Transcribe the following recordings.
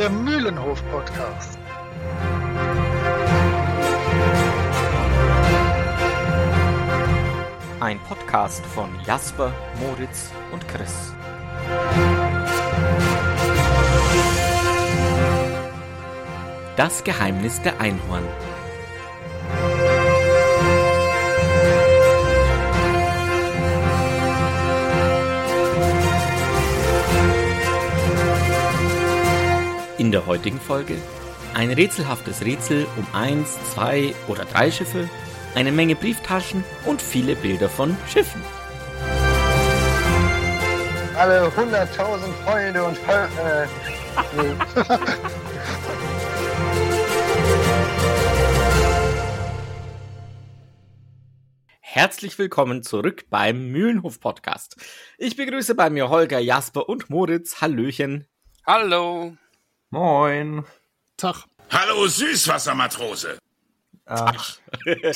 der Mühlenhof-Podcast. Ein Podcast von Jasper, Moritz und Chris. Das Geheimnis der Einhorn. In der heutigen Folge ein rätselhaftes Rätsel um eins, zwei oder drei Schiffe, eine Menge Brieftaschen und viele Bilder von Schiffen. Alle 100.000 Freunde und Fol äh. Herzlich willkommen zurück beim Mühlenhof Podcast. Ich begrüße bei mir Holger, Jasper und Moritz. Hallöchen. Hallo. Moin. Tag. Hallo Süßwassermatrose. Ach,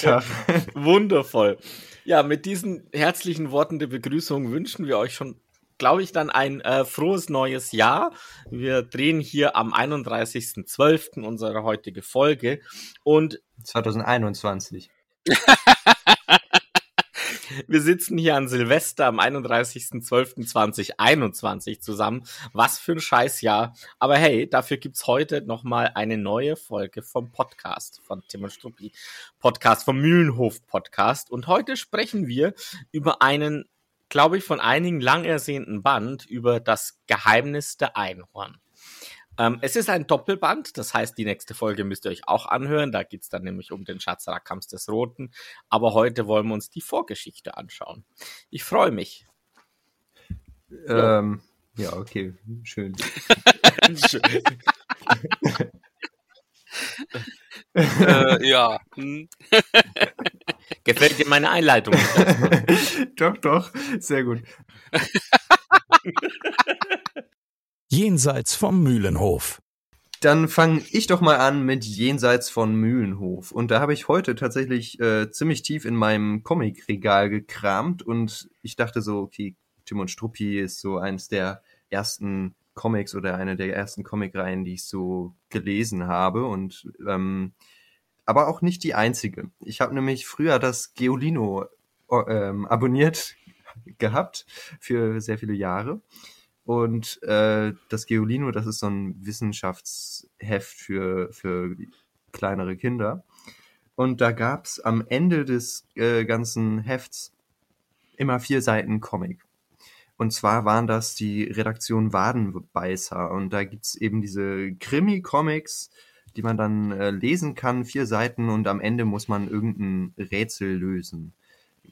Tag. Wundervoll. Ja, mit diesen herzlichen Worten der Begrüßung wünschen wir euch schon, glaube ich, dann ein äh, frohes neues Jahr. Wir drehen hier am 31.12. unsere heutige Folge und 2021. wir sitzen hier an Silvester am 31.12.2021 zusammen. Was für ein Scheißjahr. Aber hey, dafür gibt's heute nochmal eine neue Folge vom Podcast von Tim und Struppi. Podcast vom Mühlenhof Podcast. Und heute sprechen wir über einen, glaube ich, von einigen lang ersehnten Band über das Geheimnis der Einhorn. Ähm, es ist ein Doppelband, das heißt, die nächste Folge müsst ihr euch auch anhören. Da geht's dann nämlich um den Schatz Rakams des Roten. Aber heute wollen wir uns die Vorgeschichte anschauen. Ich freue mich. Ähm, ja, okay, schön. äh, ja. Hm. Gefällt dir meine Einleitung? doch, doch, sehr gut. Jenseits vom Mühlenhof. Dann fange ich doch mal an mit Jenseits von Mühlenhof. Und da habe ich heute tatsächlich äh, ziemlich tief in meinem Comicregal gekramt und ich dachte so, okay, Tim und Struppi ist so eins der ersten Comics oder eine der ersten Comicreihen, die ich so gelesen habe und ähm, aber auch nicht die einzige. Ich habe nämlich früher das Geolino ähm, abonniert gehabt für sehr viele Jahre. Und äh, das Geolino, das ist so ein Wissenschaftsheft für, für kleinere Kinder. Und da gab's am Ende des äh, ganzen Hefts immer vier Seiten Comic. Und zwar waren das die Redaktion Wadenbeißer. Und da gibt's eben diese Krimi-Comics, die man dann äh, lesen kann, vier Seiten und am Ende muss man irgendein Rätsel lösen.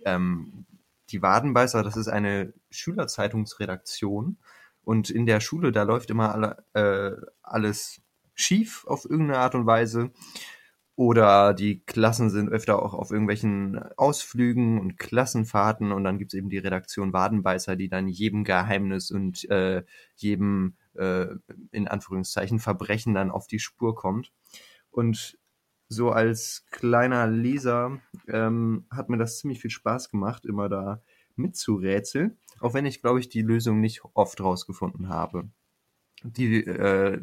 Ähm, die Wadenbeißer, das ist eine Schülerzeitungsredaktion und in der Schule, da läuft immer alle, äh, alles schief auf irgendeine Art und Weise. Oder die Klassen sind öfter auch auf irgendwelchen Ausflügen und Klassenfahrten und dann gibt's eben die Redaktion Wadenbeißer, die dann jedem Geheimnis und äh, jedem äh, in Anführungszeichen Verbrechen dann auf die Spur kommt. Und so als kleiner Leser ähm, hat mir das ziemlich viel Spaß gemacht, immer da mitzurätseln, auch wenn ich, glaube ich, die Lösung nicht oft rausgefunden habe. Die äh,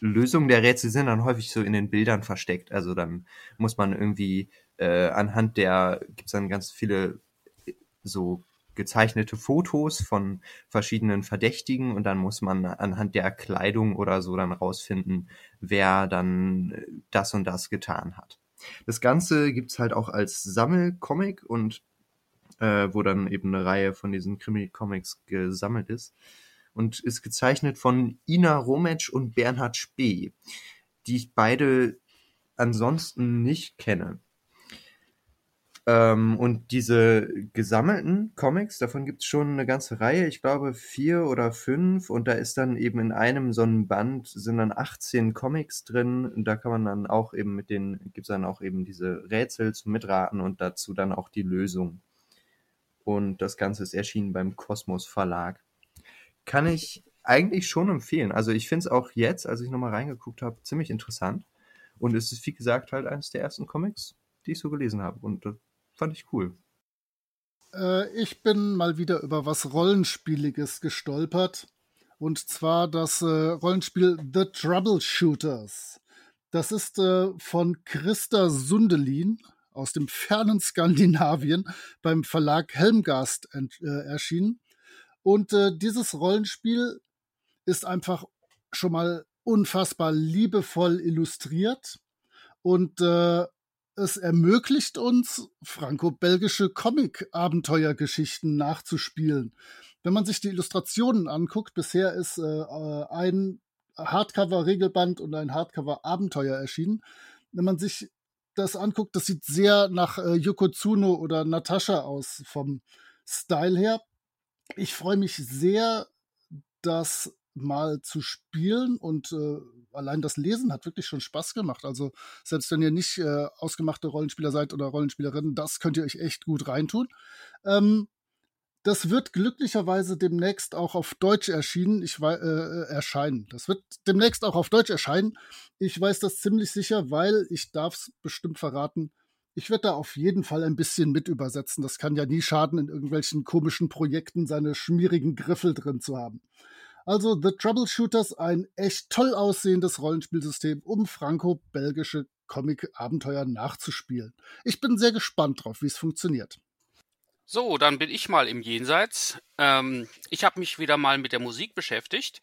Lösungen der Rätsel sind dann häufig so in den Bildern versteckt. Also dann muss man irgendwie äh, anhand der, gibt's dann ganz viele so gezeichnete Fotos von verschiedenen Verdächtigen und dann muss man anhand der Kleidung oder so dann rausfinden, wer dann das und das getan hat. Das Ganze gibt's halt auch als Sammelcomic und äh, wo dann eben eine Reihe von diesen Krimi-Comics gesammelt ist und ist gezeichnet von Ina Rometsch und Bernhard Spee, die ich beide ansonsten nicht kenne. Ähm, und diese gesammelten Comics, davon gibt es schon eine ganze Reihe, ich glaube vier oder fünf, und da ist dann eben in einem so einem Band sind dann 18 Comics drin. Und da kann man dann auch eben mit den, gibt es dann auch eben diese Rätsel zum Mitraten und dazu dann auch die Lösung. Und das Ganze ist erschienen beim Kosmos Verlag. Kann ich eigentlich schon empfehlen. Also ich finde es auch jetzt, als ich nochmal reingeguckt habe, ziemlich interessant. Und es ist, wie gesagt, halt eines der ersten Comics, die ich so gelesen habe. Und das fand ich cool. Äh, ich bin mal wieder über was Rollenspieliges gestolpert. Und zwar das äh, Rollenspiel The Troubleshooters. Das ist äh, von Christa Sundelin aus dem fernen Skandinavien beim Verlag Helmgast äh, erschienen. Und äh, dieses Rollenspiel ist einfach schon mal unfassbar liebevoll illustriert und äh, es ermöglicht uns, franco-belgische Comic-Abenteuergeschichten nachzuspielen. Wenn man sich die Illustrationen anguckt, bisher ist äh, äh ein Hardcover-Regelband und ein Hardcover-Abenteuer erschienen. Wenn man sich das anguckt, das sieht sehr nach äh, Yoko Tsuno oder Natascha aus vom Style her. Ich freue mich sehr, das mal zu spielen und äh, allein das Lesen hat wirklich schon Spaß gemacht. Also selbst wenn ihr nicht äh, ausgemachte Rollenspieler seid oder Rollenspielerinnen, das könnt ihr euch echt gut reintun. Ähm, das wird glücklicherweise demnächst auch auf Deutsch erschienen. Ich äh, äh, erscheinen. Das wird demnächst auch auf Deutsch erscheinen. Ich weiß das ziemlich sicher, weil ich darf es bestimmt verraten. Ich werde da auf jeden Fall ein bisschen mit übersetzen. Das kann ja nie schaden, in irgendwelchen komischen Projekten seine schmierigen Griffel drin zu haben. Also The Troubleshooters, ein echt toll aussehendes Rollenspielsystem, um franco-belgische Comic-Abenteuer nachzuspielen. Ich bin sehr gespannt drauf, wie es funktioniert. So, dann bin ich mal im Jenseits. Ähm, ich habe mich wieder mal mit der Musik beschäftigt,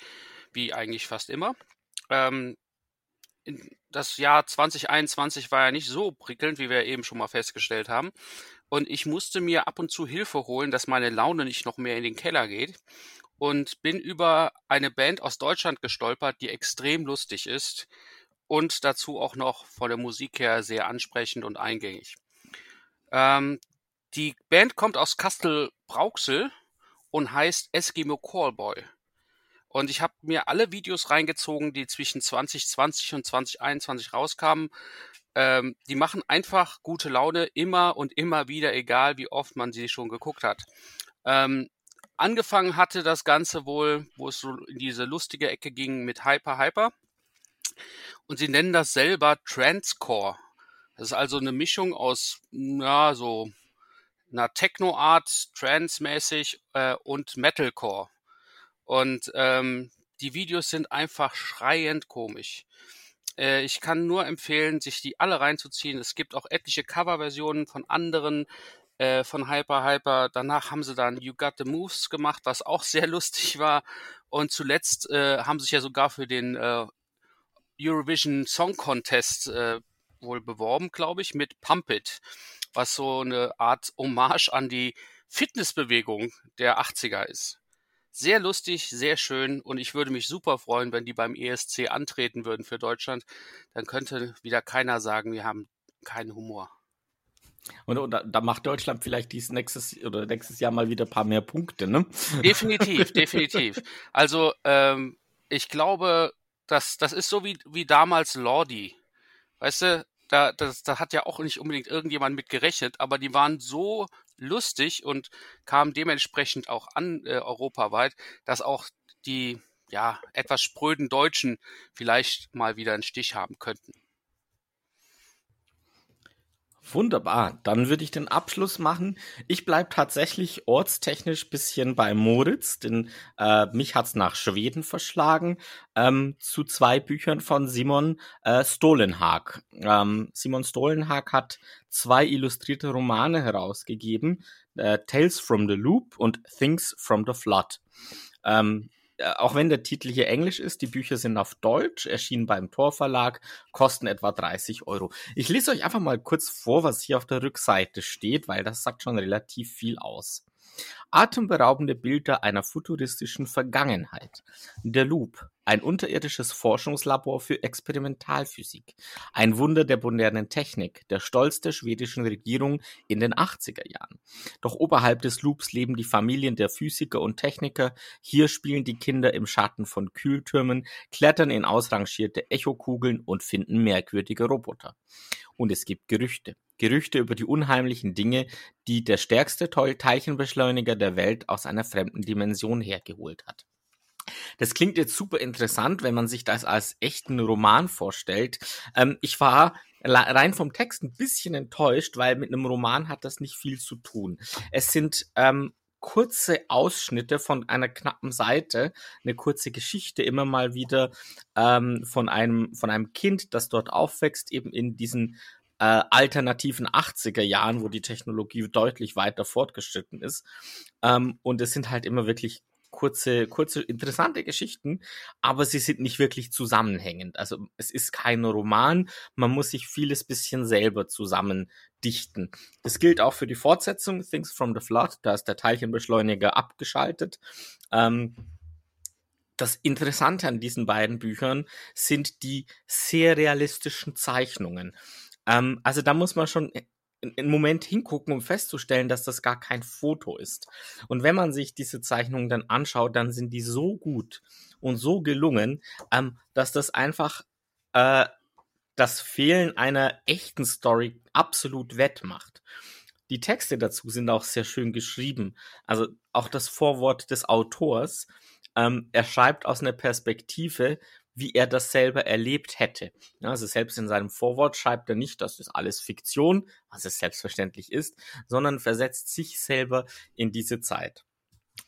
wie eigentlich fast immer. Ähm, das Jahr 2021 war ja nicht so prickelnd, wie wir eben schon mal festgestellt haben. Und ich musste mir ab und zu Hilfe holen, dass meine Laune nicht noch mehr in den Keller geht. Und bin über eine Band aus Deutschland gestolpert, die extrem lustig ist und dazu auch noch von der Musik her sehr ansprechend und eingängig. Ähm, die Band kommt aus Kastel Brauxel und heißt Eskimo Callboy. Und ich habe mir alle Videos reingezogen, die zwischen 2020 und 2021 rauskamen. Ähm, die machen einfach gute Laune immer und immer wieder, egal wie oft man sie schon geguckt hat. Ähm, angefangen hatte das Ganze wohl, wo es so in diese lustige Ecke ging mit Hyper Hyper. Und sie nennen das selber Transcore. Das ist also eine Mischung aus, ja, so einer Techno-Art, Trance-mäßig äh, und Metalcore. Und ähm, die Videos sind einfach schreiend komisch. Äh, ich kann nur empfehlen, sich die alle reinzuziehen. Es gibt auch etliche Coverversionen von anderen, äh, von Hyper Hyper. Danach haben sie dann You Got the Moves gemacht, was auch sehr lustig war. Und zuletzt äh, haben sie sich ja sogar für den äh, Eurovision Song Contest äh, wohl beworben, glaube ich, mit Pump It was so eine Art Hommage an die Fitnessbewegung der 80er ist. Sehr lustig, sehr schön und ich würde mich super freuen, wenn die beim ESC antreten würden für Deutschland. Dann könnte wieder keiner sagen, wir haben keinen Humor. Und, und da, da, macht Deutschland vielleicht dies nächstes oder nächstes Jahr mal wieder ein paar mehr Punkte, ne? Definitiv, definitiv. Also ähm, ich glaube, das, das ist so wie, wie damals Lordi. Weißt du, da, das, da hat ja auch nicht unbedingt irgendjemand mit gerechnet, aber die waren so lustig und kamen dementsprechend auch an äh, europaweit, dass auch die ja etwas spröden Deutschen vielleicht mal wieder einen Stich haben könnten. Wunderbar, dann würde ich den Abschluss machen. Ich bleibe tatsächlich ortstechnisch bisschen bei Moritz, denn äh, mich hat's nach Schweden verschlagen, ähm, zu zwei Büchern von Simon äh, Stolenhag. Ähm, Simon Stolenhag hat zwei illustrierte Romane herausgegeben, äh, Tales from the Loop und Things from the Flood. Ähm, äh, auch wenn der Titel hier Englisch ist, die Bücher sind auf Deutsch, erschienen beim Torverlag, kosten etwa 30 Euro. Ich lese euch einfach mal kurz vor, was hier auf der Rückseite steht, weil das sagt schon relativ viel aus. Atemberaubende Bilder einer futuristischen Vergangenheit. Der Loop, ein unterirdisches Forschungslabor für Experimentalphysik. Ein Wunder der modernen Technik, der Stolz der schwedischen Regierung in den 80er Jahren. Doch oberhalb des Loops leben die Familien der Physiker und Techniker. Hier spielen die Kinder im Schatten von Kühltürmen, klettern in ausrangierte Echokugeln und finden merkwürdige Roboter. Und es gibt Gerüchte. Gerüchte über die unheimlichen Dinge, die der stärkste Teilchenbeschleuniger der Welt aus einer fremden Dimension hergeholt hat. Das klingt jetzt super interessant, wenn man sich das als echten Roman vorstellt. Ähm, ich war rein vom Text ein bisschen enttäuscht, weil mit einem Roman hat das nicht viel zu tun. Es sind ähm, kurze Ausschnitte von einer knappen Seite, eine kurze Geschichte immer mal wieder ähm, von einem von einem Kind, das dort aufwächst, eben in diesen äh, alternativen 80er Jahren, wo die Technologie deutlich weiter fortgeschritten ist. Ähm, und es sind halt immer wirklich kurze, kurze, interessante Geschichten, aber sie sind nicht wirklich zusammenhängend. Also es ist kein Roman, man muss sich vieles bisschen selber zusammen dichten. Das gilt auch für die Fortsetzung Things from the Flood, da ist der Teilchenbeschleuniger abgeschaltet. Ähm, das Interessante an diesen beiden Büchern sind die sehr realistischen Zeichnungen. Ähm, also da muss man schon einen Moment hingucken, um festzustellen, dass das gar kein Foto ist. Und wenn man sich diese Zeichnungen dann anschaut, dann sind die so gut und so gelungen, ähm, dass das einfach äh, das Fehlen einer echten Story absolut wettmacht. Die Texte dazu sind auch sehr schön geschrieben. Also auch das Vorwort des Autors. Ähm, er schreibt aus einer Perspektive, wie er das selber erlebt hätte. Also selbst in seinem Vorwort schreibt er nicht, das ist alles Fiktion, was es selbstverständlich ist, sondern versetzt sich selber in diese Zeit.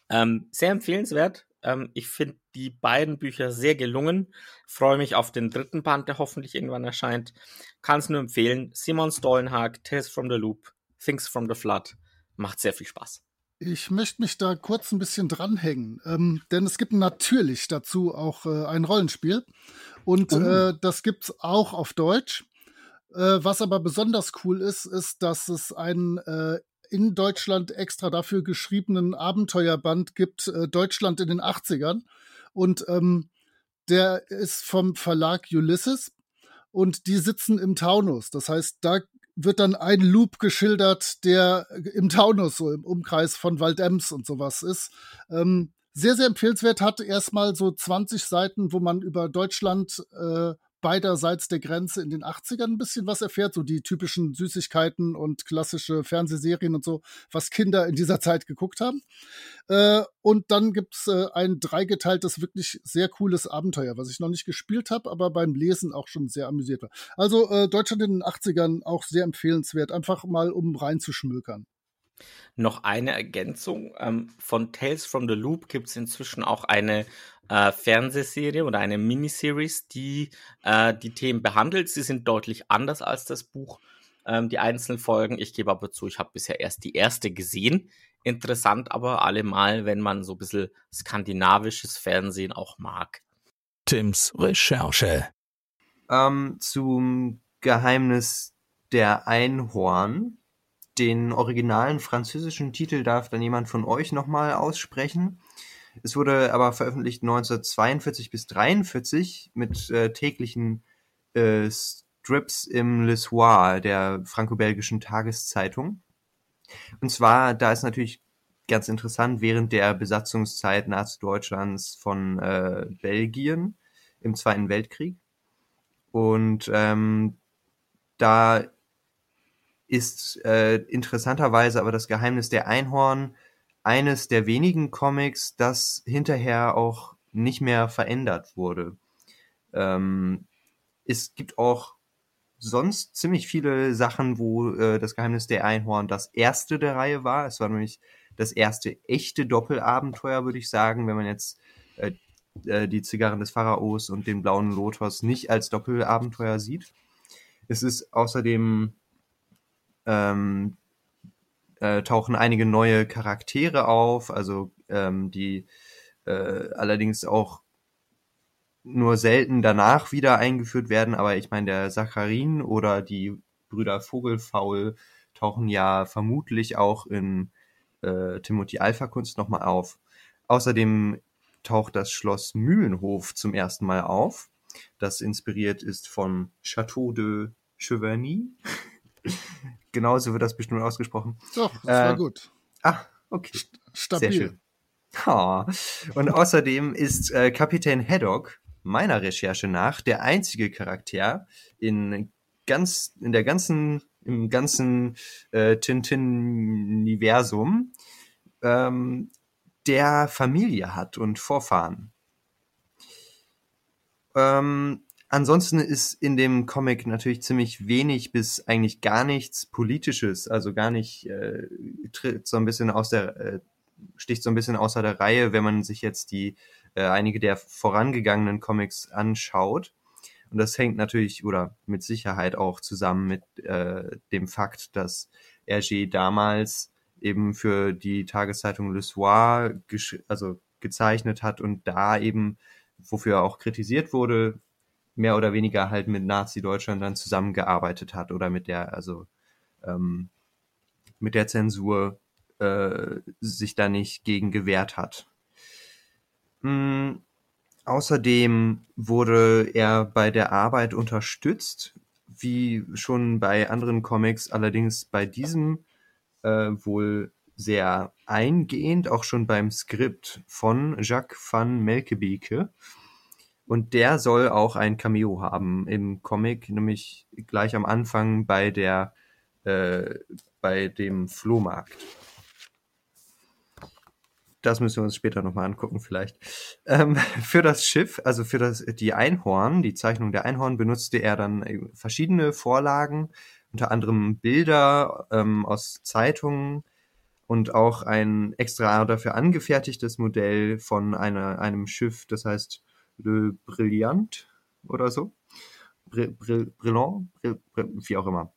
Ähm, sehr empfehlenswert. Ähm, ich finde die beiden Bücher sehr gelungen. Freue mich auf den dritten Band, der hoffentlich irgendwann erscheint. Kann es nur empfehlen. Simon Stollenhag, Tales from the Loop, Things from the Flood. Macht sehr viel Spaß. Ich möchte mich da kurz ein bisschen dranhängen, ähm, denn es gibt natürlich dazu auch äh, ein Rollenspiel und oh. äh, das gibt's auch auf Deutsch. Äh, was aber besonders cool ist, ist, dass es einen äh, in Deutschland extra dafür geschriebenen Abenteuerband gibt, äh, Deutschland in den 80ern. Und ähm, der ist vom Verlag Ulysses und die sitzen im Taunus. Das heißt, da wird dann ein Loop geschildert, der im Taunus, so im Umkreis von Waldems und sowas ist. Ähm, sehr, sehr empfehlenswert, hat erstmal so 20 Seiten, wo man über Deutschland äh, beiderseits der Grenze in den 80ern ein bisschen was erfährt, so die typischen Süßigkeiten und klassische Fernsehserien und so, was Kinder in dieser Zeit geguckt haben. Äh, und dann gibt's äh, ein dreigeteiltes, wirklich sehr cooles Abenteuer, was ich noch nicht gespielt habe, aber beim Lesen auch schon sehr amüsiert war. Also äh, Deutschland in den 80ern auch sehr empfehlenswert, einfach mal um reinzuschmökern. Noch eine Ergänzung. Ähm, von Tales from the Loop gibt es inzwischen auch eine äh, Fernsehserie oder eine Miniseries, die äh, die Themen behandelt. Sie sind deutlich anders als das Buch, ähm, die einzelnen Folgen. Ich gebe aber zu, ich habe bisher erst die erste gesehen. Interessant aber allemal, wenn man so ein bisschen skandinavisches Fernsehen auch mag. Tims Recherche. Ähm, zum Geheimnis der Einhorn. Den originalen französischen Titel darf dann jemand von euch nochmal aussprechen. Es wurde aber veröffentlicht 1942 bis 43 mit äh, täglichen äh, Strips im Le Soir, der franco-belgischen Tageszeitung. Und zwar, da ist natürlich ganz interessant, während der Besatzungszeit Nazi-Deutschlands von äh, Belgien im Zweiten Weltkrieg. Und ähm, da ist äh, interessanterweise aber das Geheimnis der Einhorn eines der wenigen Comics, das hinterher auch nicht mehr verändert wurde. Ähm, es gibt auch sonst ziemlich viele Sachen, wo äh, das Geheimnis der Einhorn das erste der Reihe war. Es war nämlich das erste echte Doppelabenteuer, würde ich sagen, wenn man jetzt äh, äh, die Zigarren des Pharaos und den blauen Lotus nicht als Doppelabenteuer sieht. Es ist außerdem ähm, äh, tauchen einige neue Charaktere auf, also ähm, die äh, allerdings auch nur selten danach wieder eingeführt werden, aber ich meine, der Sacharin oder die Brüder Vogelfaul tauchen ja vermutlich auch in äh, Timothy Alpha Kunst nochmal auf. Außerdem taucht das Schloss Mühlenhof zum ersten Mal auf, das inspiriert ist von Chateau de Cheverny. Genauso wird das bestimmt ausgesprochen. Doch, das äh, war gut. Ah, okay. Stabil. Sehr schön. Oh. Und außerdem ist äh, Kapitän Haddock meiner Recherche nach der einzige Charakter in ganz in der ganzen im ganzen äh, Tintin-Universum, ähm, der Familie hat und Vorfahren. Ähm, Ansonsten ist in dem Comic natürlich ziemlich wenig bis eigentlich gar nichts Politisches, also gar nicht, äh, tritt so ein bisschen aus der, äh, sticht so ein bisschen außer der Reihe, wenn man sich jetzt die äh, einige der vorangegangenen Comics anschaut. Und das hängt natürlich oder mit Sicherheit auch zusammen mit äh, dem Fakt, dass Hergé damals eben für die Tageszeitung Le Soir also gezeichnet hat und da eben, wofür er auch kritisiert wurde, mehr oder weniger halt mit Nazi-Deutschland dann zusammengearbeitet hat oder mit der, also ähm, mit der Zensur äh, sich da nicht gegen gewehrt hat. Mhm. Außerdem wurde er bei der Arbeit unterstützt, wie schon bei anderen Comics, allerdings bei diesem äh, wohl sehr eingehend, auch schon beim Skript von Jacques van Melkebeke. Und der soll auch ein Cameo haben im Comic, nämlich gleich am Anfang bei der äh, bei dem Flohmarkt. Das müssen wir uns später nochmal angucken, vielleicht. Ähm, für das Schiff, also für das, die Einhorn, die Zeichnung der Einhorn, benutzte er dann äh, verschiedene Vorlagen, unter anderem Bilder ähm, aus Zeitungen und auch ein extra dafür angefertigtes Modell von einer, einem Schiff, das heißt Le Brillant oder so. Brillant, Brill, wie auch immer.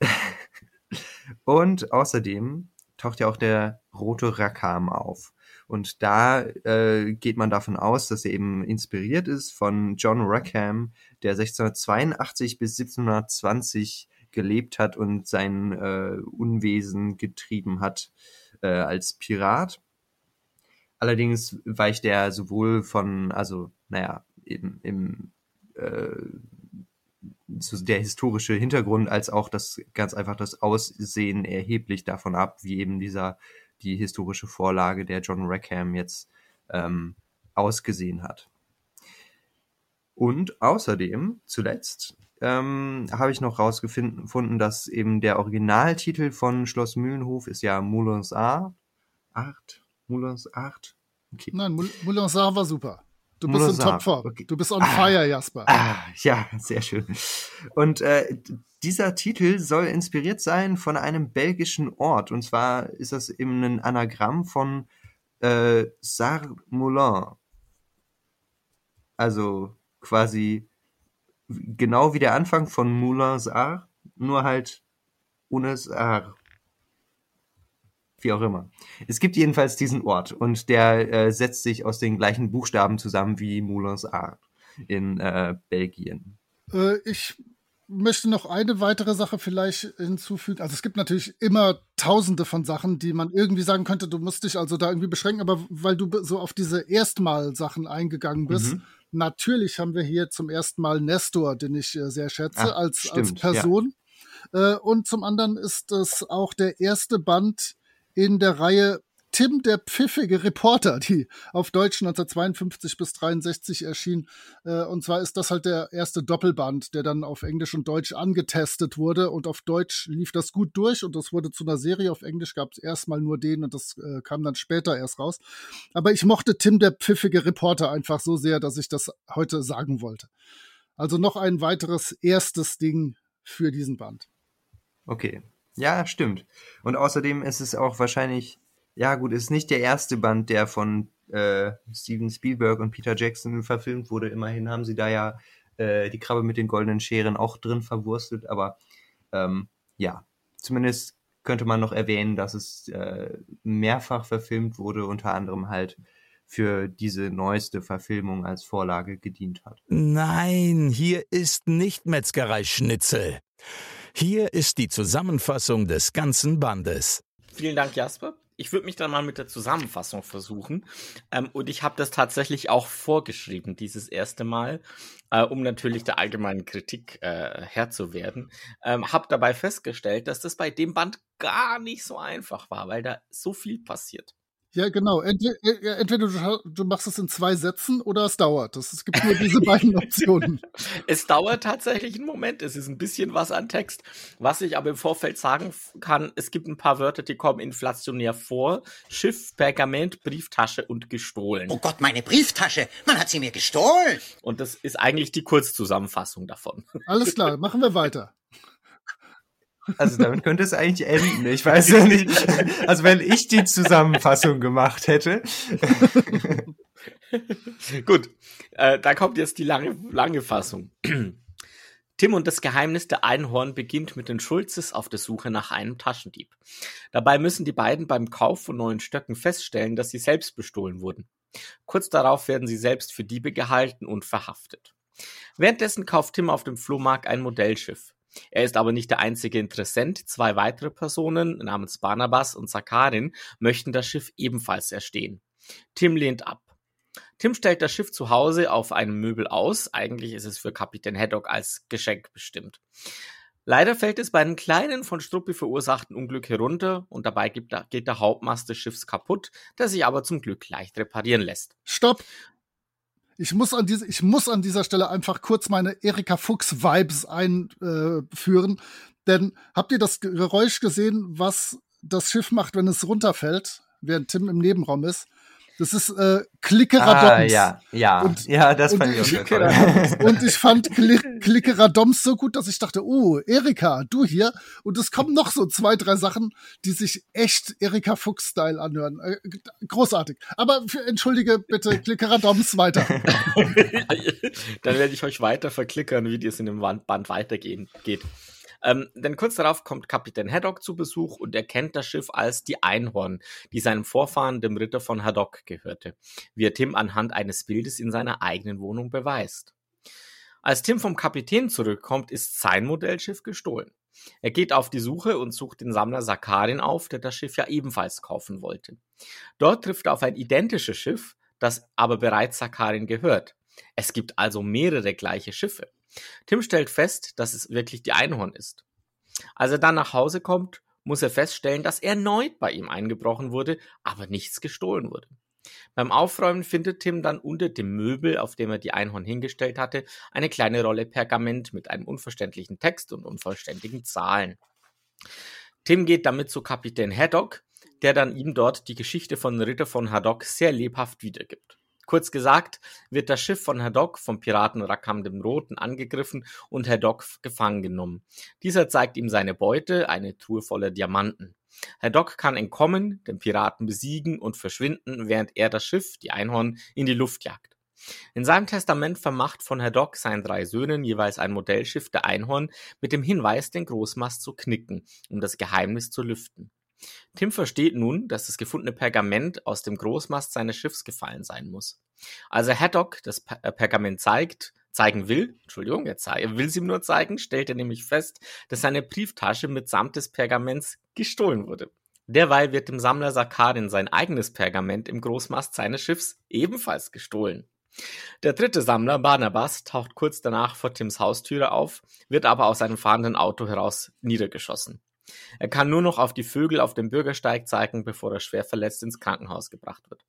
und außerdem taucht ja auch der rote Rakam auf. Und da äh, geht man davon aus, dass er eben inspiriert ist von John Rackham, der 1682 bis 1720 gelebt hat und sein äh, Unwesen getrieben hat äh, als Pirat. Allerdings weicht er sowohl von, also, naja, eben im äh, so der historische Hintergrund als auch das ganz einfach das Aussehen erheblich davon ab, wie eben dieser die historische Vorlage der John Rackham jetzt ähm, ausgesehen hat. Und außerdem, zuletzt, ähm, habe ich noch rausgefunden, dass eben der Originaltitel von Schloss Mühlenhof ist ja Moulins Art. Art? Moulins Art? Okay. Nein, Moulins Art war super. Du bist in Topform. Okay. Du bist on ah, fire, Jasper. Ah, ja, sehr schön. Und äh, dieser Titel soll inspiriert sein von einem belgischen Ort. Und zwar ist das eben ein Anagramm von äh, Sarmoulin. Also quasi genau wie der Anfang von Moulin Sar, nur halt ohne Sar. Wie auch immer. Es gibt jedenfalls diesen Ort und der äh, setzt sich aus den gleichen Buchstaben zusammen wie Moulin Sar in äh, Belgien. Äh, ich möchte noch eine weitere Sache vielleicht hinzufügen. Also es gibt natürlich immer tausende von Sachen, die man irgendwie sagen könnte, du musst dich also da irgendwie beschränken, aber weil du so auf diese Erstmal-Sachen eingegangen bist, mhm. natürlich haben wir hier zum ersten Mal Nestor, den ich äh, sehr schätze, Ach, als, stimmt, als Person. Ja. Äh, und zum anderen ist es auch der erste Band in der Reihe Tim der pfiffige Reporter, die auf Deutsch 1952 bis 63 erschien. Äh, und zwar ist das halt der erste Doppelband, der dann auf Englisch und Deutsch angetestet wurde. Und auf Deutsch lief das gut durch und das wurde zu einer Serie. Auf Englisch gab es erstmal nur den und das äh, kam dann später erst raus. Aber ich mochte Tim der pfiffige Reporter einfach so sehr, dass ich das heute sagen wollte. Also noch ein weiteres erstes Ding für diesen Band. Okay. Ja, stimmt. Und außerdem ist es auch wahrscheinlich ja, gut, ist nicht der erste Band, der von äh, Steven Spielberg und Peter Jackson verfilmt wurde. Immerhin haben sie da ja äh, die Krabbe mit den goldenen Scheren auch drin verwurstet. Aber ähm, ja, zumindest könnte man noch erwähnen, dass es äh, mehrfach verfilmt wurde, unter anderem halt für diese neueste Verfilmung als Vorlage gedient hat. Nein, hier ist nicht Metzgerei Schnitzel. Hier ist die Zusammenfassung des ganzen Bandes. Vielen Dank, Jasper ich würde mich dann mal mit der Zusammenfassung versuchen. Ähm, und ich habe das tatsächlich auch vorgeschrieben, dieses erste Mal, äh, um natürlich der allgemeinen Kritik äh, Herr zu werden. Ähm, habe dabei festgestellt, dass das bei dem Band gar nicht so einfach war, weil da so viel passiert. Ja, genau. Entweder, äh, entweder du, du, machst es in zwei Sätzen oder es dauert. Das, es gibt nur diese beiden Optionen. es dauert tatsächlich einen Moment. Es ist ein bisschen was an Text. Was ich aber im Vorfeld sagen kann, es gibt ein paar Wörter, die kommen inflationär vor. Schiff, Pergament, Brieftasche und gestohlen. Oh Gott, meine Brieftasche! Man hat sie mir gestohlen! Und das ist eigentlich die Kurzzusammenfassung davon. Alles klar, machen wir weiter. Also damit könnte es eigentlich enden. Ich weiß ja nicht. Also wenn ich die Zusammenfassung gemacht hätte. Gut, äh, da kommt jetzt die lange, lange Fassung. Tim und das Geheimnis der Einhorn beginnt mit den Schulzes auf der Suche nach einem Taschendieb. Dabei müssen die beiden beim Kauf von neuen Stöcken feststellen, dass sie selbst bestohlen wurden. Kurz darauf werden sie selbst für Diebe gehalten und verhaftet. Währenddessen kauft Tim auf dem Flohmarkt ein Modellschiff. Er ist aber nicht der einzige Interessent. Zwei weitere Personen namens Barnabas und Sakarin möchten das Schiff ebenfalls erstehen. Tim lehnt ab. Tim stellt das Schiff zu Hause auf einem Möbel aus. Eigentlich ist es für Kapitän Haddock als Geschenk bestimmt. Leider fällt es bei einem kleinen von Struppi verursachten Unglück herunter und dabei geht der Hauptmast des Schiffs kaputt, der sich aber zum Glück leicht reparieren lässt. Stopp! Ich muss an, diese, ich muss an dieser Stelle einfach kurz meine Erika Fuchs-Vibes einführen. Äh, denn habt ihr das Geräusch gesehen, was das Schiff macht, wenn es runterfällt, während Tim im Nebenraum ist? Das ist äh, Klickeradoms. Ah, ja, ja, und, ja, das fand ich auch toll. Und ich fand Klick, Klickeradoms so gut, dass ich dachte, oh, Erika, du hier. Und es kommen noch so zwei, drei Sachen, die sich echt Erika Fuchs-Style anhören. Äh, großartig. Aber für, entschuldige bitte, Klickeradoms weiter. Dann werde ich euch weiter verklickern, wie es in dem Band weitergehen geht. Ähm, denn kurz darauf kommt Kapitän Haddock zu Besuch und erkennt das Schiff als die Einhorn, die seinem Vorfahren, dem Ritter von Haddock, gehörte, wie er Tim anhand eines Bildes in seiner eigenen Wohnung beweist. Als Tim vom Kapitän zurückkommt, ist sein Modellschiff gestohlen. Er geht auf die Suche und sucht den Sammler Sakarin auf, der das Schiff ja ebenfalls kaufen wollte. Dort trifft er auf ein identisches Schiff, das aber bereits Sakarin gehört. Es gibt also mehrere gleiche Schiffe. Tim stellt fest, dass es wirklich die Einhorn ist. Als er dann nach Hause kommt, muss er feststellen, dass erneut bei ihm eingebrochen wurde, aber nichts gestohlen wurde. Beim Aufräumen findet Tim dann unter dem Möbel, auf dem er die Einhorn hingestellt hatte, eine kleine Rolle Pergament mit einem unverständlichen Text und unvollständigen Zahlen. Tim geht damit zu Kapitän Haddock, der dann ihm dort die Geschichte von Ritter von Haddock sehr lebhaft wiedergibt. Kurz gesagt wird das Schiff von Haddock vom Piraten Rakam dem Roten angegriffen und Haddock gefangen genommen. Dieser zeigt ihm seine Beute, eine Truhe voller Diamanten. Haddock kann entkommen, den Piraten besiegen und verschwinden, während er das Schiff, die Einhorn, in die Luft jagt. In seinem Testament vermacht von Haddock seinen drei Söhnen jeweils ein Modellschiff der Einhorn mit dem Hinweis, den Großmast zu knicken, um das Geheimnis zu lüften. Tim versteht nun, dass das gefundene Pergament aus dem Großmast seines Schiffs gefallen sein muss. Als er Haddock das äh, Pergament zeigt, zeigen will, Entschuldigung, er, er will es ihm nur zeigen, stellt er nämlich fest, dass seine Brieftasche mitsamt des Pergaments gestohlen wurde. Derweil wird dem Sammler Sakarin sein eigenes Pergament im Großmast seines Schiffs ebenfalls gestohlen. Der dritte Sammler, Barnabas, taucht kurz danach vor Tims Haustüre auf, wird aber aus seinem fahrenden Auto heraus niedergeschossen. Er kann nur noch auf die Vögel auf dem Bürgersteig zeigen, bevor er schwer verletzt ins Krankenhaus gebracht wird.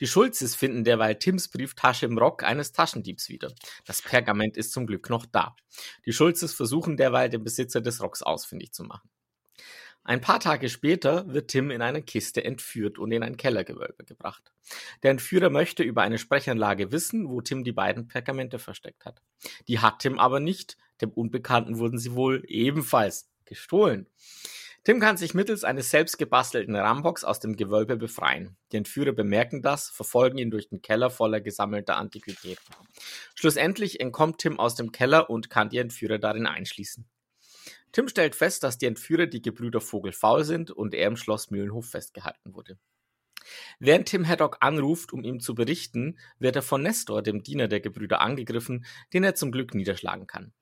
Die Schulzes finden derweil Tims Brieftasche im Rock eines Taschendiebs wieder. Das Pergament ist zum Glück noch da. Die Schulzes versuchen derweil den Besitzer des Rocks ausfindig zu machen. Ein paar Tage später wird Tim in einer Kiste entführt und in ein Kellergewölbe gebracht. Der Entführer möchte über eine Sprechanlage wissen, wo Tim die beiden Pergamente versteckt hat. Die hat Tim aber nicht, dem Unbekannten wurden sie wohl ebenfalls gestohlen. Tim kann sich mittels eines selbstgebastelten Rambox aus dem Gewölbe befreien. Die Entführer bemerken das, verfolgen ihn durch den Keller voller gesammelter Antiquitäten. Schlussendlich entkommt Tim aus dem Keller und kann die Entführer darin einschließen. Tim stellt fest, dass die Entführer die Gebrüder Vogel faul sind und er im Schloss Mühlenhof festgehalten wurde. Während Tim Haddock anruft, um ihm zu berichten, wird er von Nestor, dem Diener der Gebrüder, angegriffen, den er zum Glück niederschlagen kann.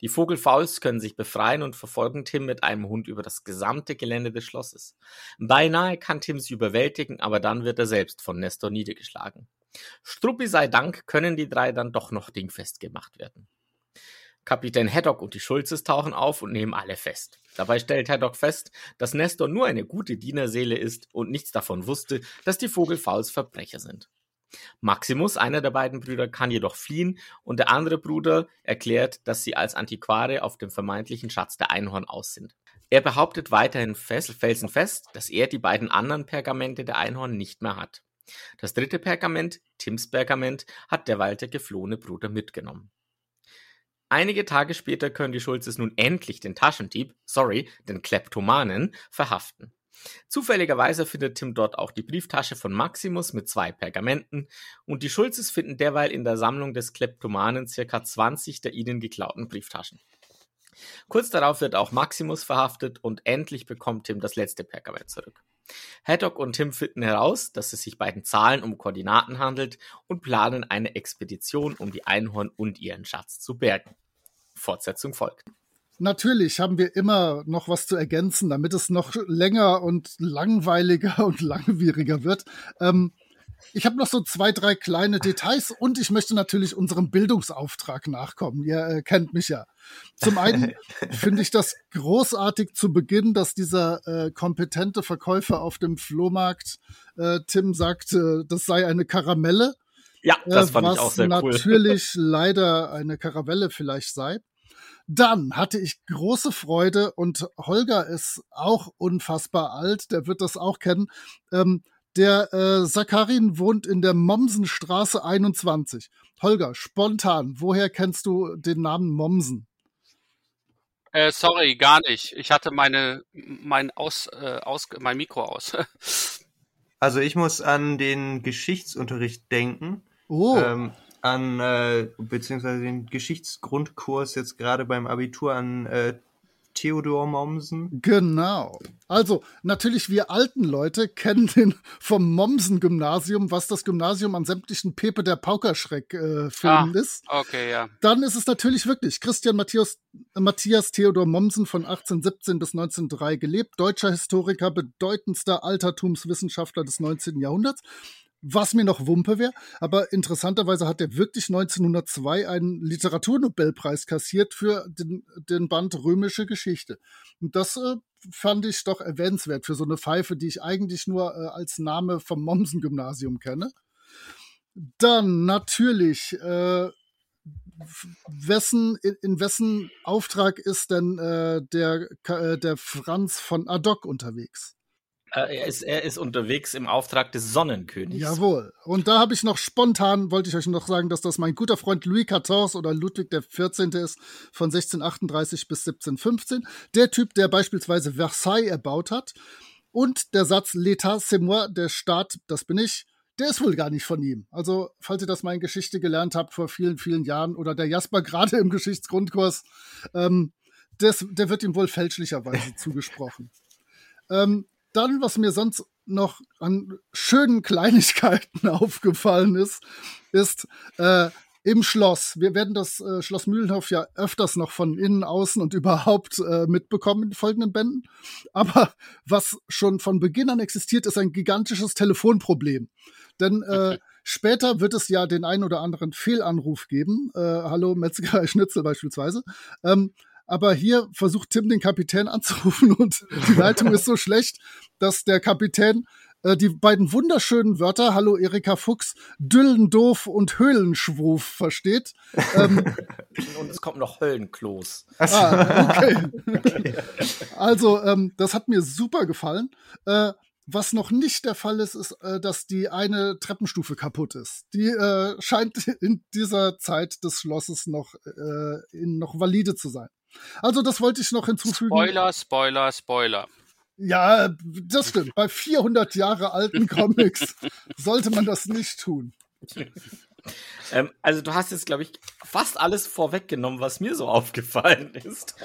Die Vogelfauls können sich befreien und verfolgen Tim mit einem Hund über das gesamte Gelände des Schlosses. Beinahe kann Tim sie überwältigen, aber dann wird er selbst von Nestor niedergeschlagen. Struppi sei Dank können die drei dann doch noch dingfest gemacht werden. Kapitän Haddock und die Schulzes tauchen auf und nehmen alle fest. Dabei stellt Haddock fest, dass Nestor nur eine gute Dienerseele ist und nichts davon wusste, dass die Vogelfauls Verbrecher sind. Maximus, einer der beiden Brüder, kann jedoch fliehen und der andere Bruder erklärt, dass sie als Antiquare auf dem vermeintlichen Schatz der Einhorn aus sind. Er behauptet weiterhin felsenfest, dass er die beiden anderen Pergamente der Einhorn nicht mehr hat. Das dritte Pergament, Tims Pergament, hat derweil der geflohene Bruder mitgenommen. Einige Tage später können die Schulzes nun endlich den Taschendieb, sorry, den Kleptomanen, verhaften. Zufälligerweise findet Tim dort auch die Brieftasche von Maximus mit zwei Pergamenten und die Schulzes finden derweil in der Sammlung des Kleptomanen circa 20 der ihnen geklauten Brieftaschen. Kurz darauf wird auch Maximus verhaftet und endlich bekommt Tim das letzte Pergament zurück. Haddock und Tim finden heraus, dass es sich bei den Zahlen um Koordinaten handelt und planen eine Expedition, um die Einhorn und ihren Schatz zu bergen. Fortsetzung folgt. Natürlich haben wir immer noch was zu ergänzen, damit es noch länger und langweiliger und langwieriger wird. Ähm, ich habe noch so zwei, drei kleine Details und ich möchte natürlich unserem Bildungsauftrag nachkommen. Ihr äh, kennt mich ja. Zum einen finde ich das großartig zu Beginn, dass dieser äh, kompetente Verkäufer auf dem Flohmarkt äh, Tim sagt, äh, das sei eine Karamelle. Ja, das äh, fand ich auch sehr was cool. natürlich leider eine Karavelle vielleicht sei. Dann hatte ich große Freude und Holger ist auch unfassbar alt, der wird das auch kennen. Ähm, der äh, Sakarin wohnt in der Mommsenstraße 21. Holger, spontan, woher kennst du den Namen Mommsen? Äh, sorry, gar nicht. Ich hatte meine, mein, aus, äh, aus, mein Mikro aus. Also ich muss an den Geschichtsunterricht denken. Oh, Ähm, an, äh, beziehungsweise den Geschichtsgrundkurs jetzt gerade beim Abitur an äh, Theodor Mommsen. genau. Also, natürlich, wir alten Leute kennen den vom Mommsen-Gymnasium, was das Gymnasium an sämtlichen Pepe der Paukerschreck-Filmen Ah. ist. okay, ja. Dann ist es natürlich wirklich Christian Matthias, Matthias Theodor Mommsen von 1817 bis 1903 gelebt, deutscher Historiker, bedeutendster Altertumswissenschaftler des 19. Jahrhunderts. Was mir noch Wumpe wäre, aber interessanterweise hat er wirklich 1902 einen Literaturnobelpreis kassiert für den, den Band Römische Geschichte. Und das äh, fand ich doch erwähnenswert für so eine Pfeife, die ich eigentlich nur äh, als Name vom Mommsen-Gymnasium kenne. Dann natürlich, äh, wessen, in, in wessen Auftrag ist denn äh, der, äh, der Franz von Adoc unterwegs? Äh, er, ist, er ist unterwegs im Auftrag des Sonnenkönigs. Jawohl. Und da habe ich noch spontan, wollte ich euch noch sagen, dass das mein guter Freund Louis XIV oder Ludwig XIV. ist, von 1638 bis 1715. Der Typ, der beispielsweise Versailles erbaut hat. Und der Satz L'État, c'est moi, der Staat, das bin ich, der ist wohl gar nicht von ihm. Also, falls ihr das mal in Geschichte gelernt habt vor vielen, vielen Jahren oder der Jasper gerade im Geschichtsgrundkurs, ähm, das, der wird ihm wohl fälschlicherweise zugesprochen. Ähm, dann, was mir sonst noch an schönen Kleinigkeiten aufgefallen ist, ist äh, im Schloss. Wir werden das äh, Schloss Mühlenhof ja öfters noch von innen, außen und überhaupt äh, mitbekommen in folgenden Bänden. Aber was schon von Beginn an existiert, ist ein gigantisches Telefonproblem. Denn äh, später wird es ja den ein oder anderen Fehlanruf geben. Äh, Hallo Metzgerei Schnitzel beispielsweise. Ähm, aber hier versucht Tim den Kapitän anzurufen und die Leitung ist so schlecht, dass der Kapitän äh, die beiden wunderschönen Wörter, hallo Erika Fuchs, Düllendoof und Höhlenschwuf versteht. Ähm, Und es kommt noch Höllenklos. ah, okay. Also, ähm, das hat mir super gefallen. Äh, was noch nicht der Fall ist, ist, äh, dass die eine Treppenstufe kaputt ist. Die äh, scheint in dieser Zeit des Schlosses noch, äh, in, noch valide zu sein. Also, das wollte ich noch hinzufügen. Spoiler, Spoiler, Spoiler. Ja, das stimmt. Bei 400 Jahre alten Comics sollte man das nicht tun. Ähm, also du hast jetzt, glaube ich, fast alles vorweggenommen, was mir so aufgefallen ist.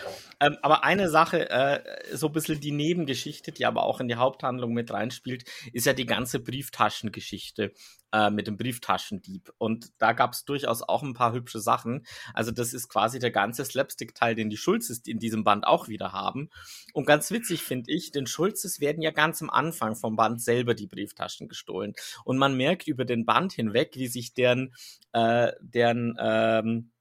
Ähm, aber eine Sache, äh, so ein bisschen die Nebengeschichte, die aber auch in die Haupthandlung mit reinspielt, ist ja die ganze Brieftaschengeschichte äh, mit dem Brieftaschendieb. Und da gab es durchaus auch ein paar hübsche Sachen. Also das ist quasi der ganze Slapstick-Teil, den die Schulzes in diesem Band auch wieder haben. Und ganz witzig finde ich, den Schulzes werden ja ganz am Anfang vom Band selber die Brieftaschen gestohlen. Und man merkt über den Band hinweg, wie sich deren, äh, deren, ähm,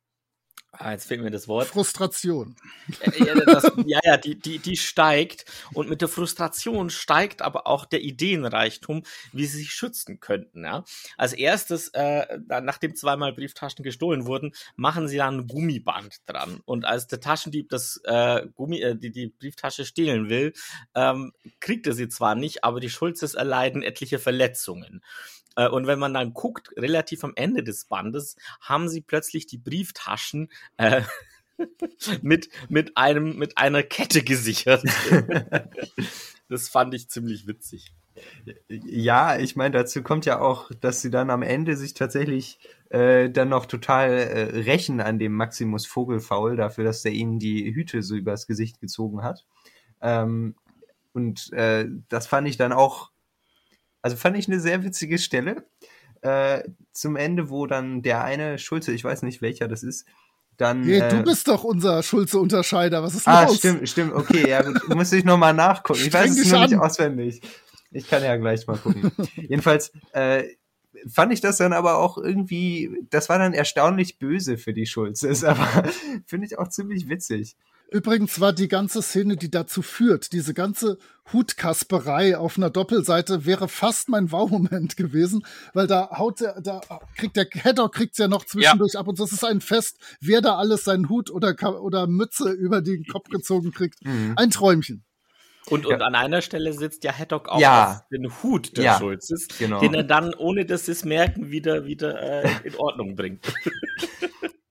ah, jetzt fehlt mir das Wort. Frustration. Äh, ja, das, ja, ja, die, die, die steigt. Und mit der Frustration steigt aber auch der Ideenreichtum, wie sie sich schützen könnten. Ja? Als erstes, äh, nachdem zweimal Brieftaschen gestohlen wurden, machen sie dann ein Gummiband dran. Und als der Taschendieb das äh, Gummi, äh, die, die Brieftasche stehlen will, ähm, kriegt er sie zwar nicht, aber die Schulzes erleiden etliche Verletzungen. Äh, und wenn man dann guckt, relativ am Ende des Bandes, haben sie plötzlich die Brieftaschen äh, mit, mit, einem, mit einer Kette gesichert. das fand ich ziemlich witzig. Ja, ich meine, dazu kommt ja auch, dass sie dann am Ende sich tatsächlich äh, dann noch total äh, rächen an dem Maximus Vogelfaul dafür, dass der ihnen die Hüte so übers Gesicht gezogen hat. Ähm, und äh, das fand ich dann auch, also fand ich eine sehr witzige Stelle. Äh, zum Ende, wo dann der eine Schulze, ich weiß nicht welcher das ist, dann. Nee, äh, du bist doch unser Schulze-Unterscheider. Was ist Ah, los? stimmt, stimmt, okay, ja, muss ich nochmal nachgucken. Ich weiß Streng es dich nur nicht auswendig. Ich kann ja gleich mal gucken. Jedenfalls äh, fand ich das dann aber auch irgendwie, das war dann erstaunlich böse für die Schulzes, aber finde ich auch ziemlich witzig. Übrigens war die ganze Szene, die dazu führt, diese ganze Hutkasperei auf einer Doppelseite wäre fast mein Wow-Moment gewesen, weil da haut der, da kriegt der Haddock kriegt's ja noch zwischendurch ab und. Es ist ein Fest, wer da alles seinen Hut oder, oder Mütze über den Kopf gezogen kriegt. Mhm. Ein Träumchen. Und, und an einer Stelle sitzt ja Haddock auch Ja. auf den Hut der Ja, Schulzes, genau. den er dann, ohne dass sie es merken, wieder, wieder äh, in Ordnung bringt.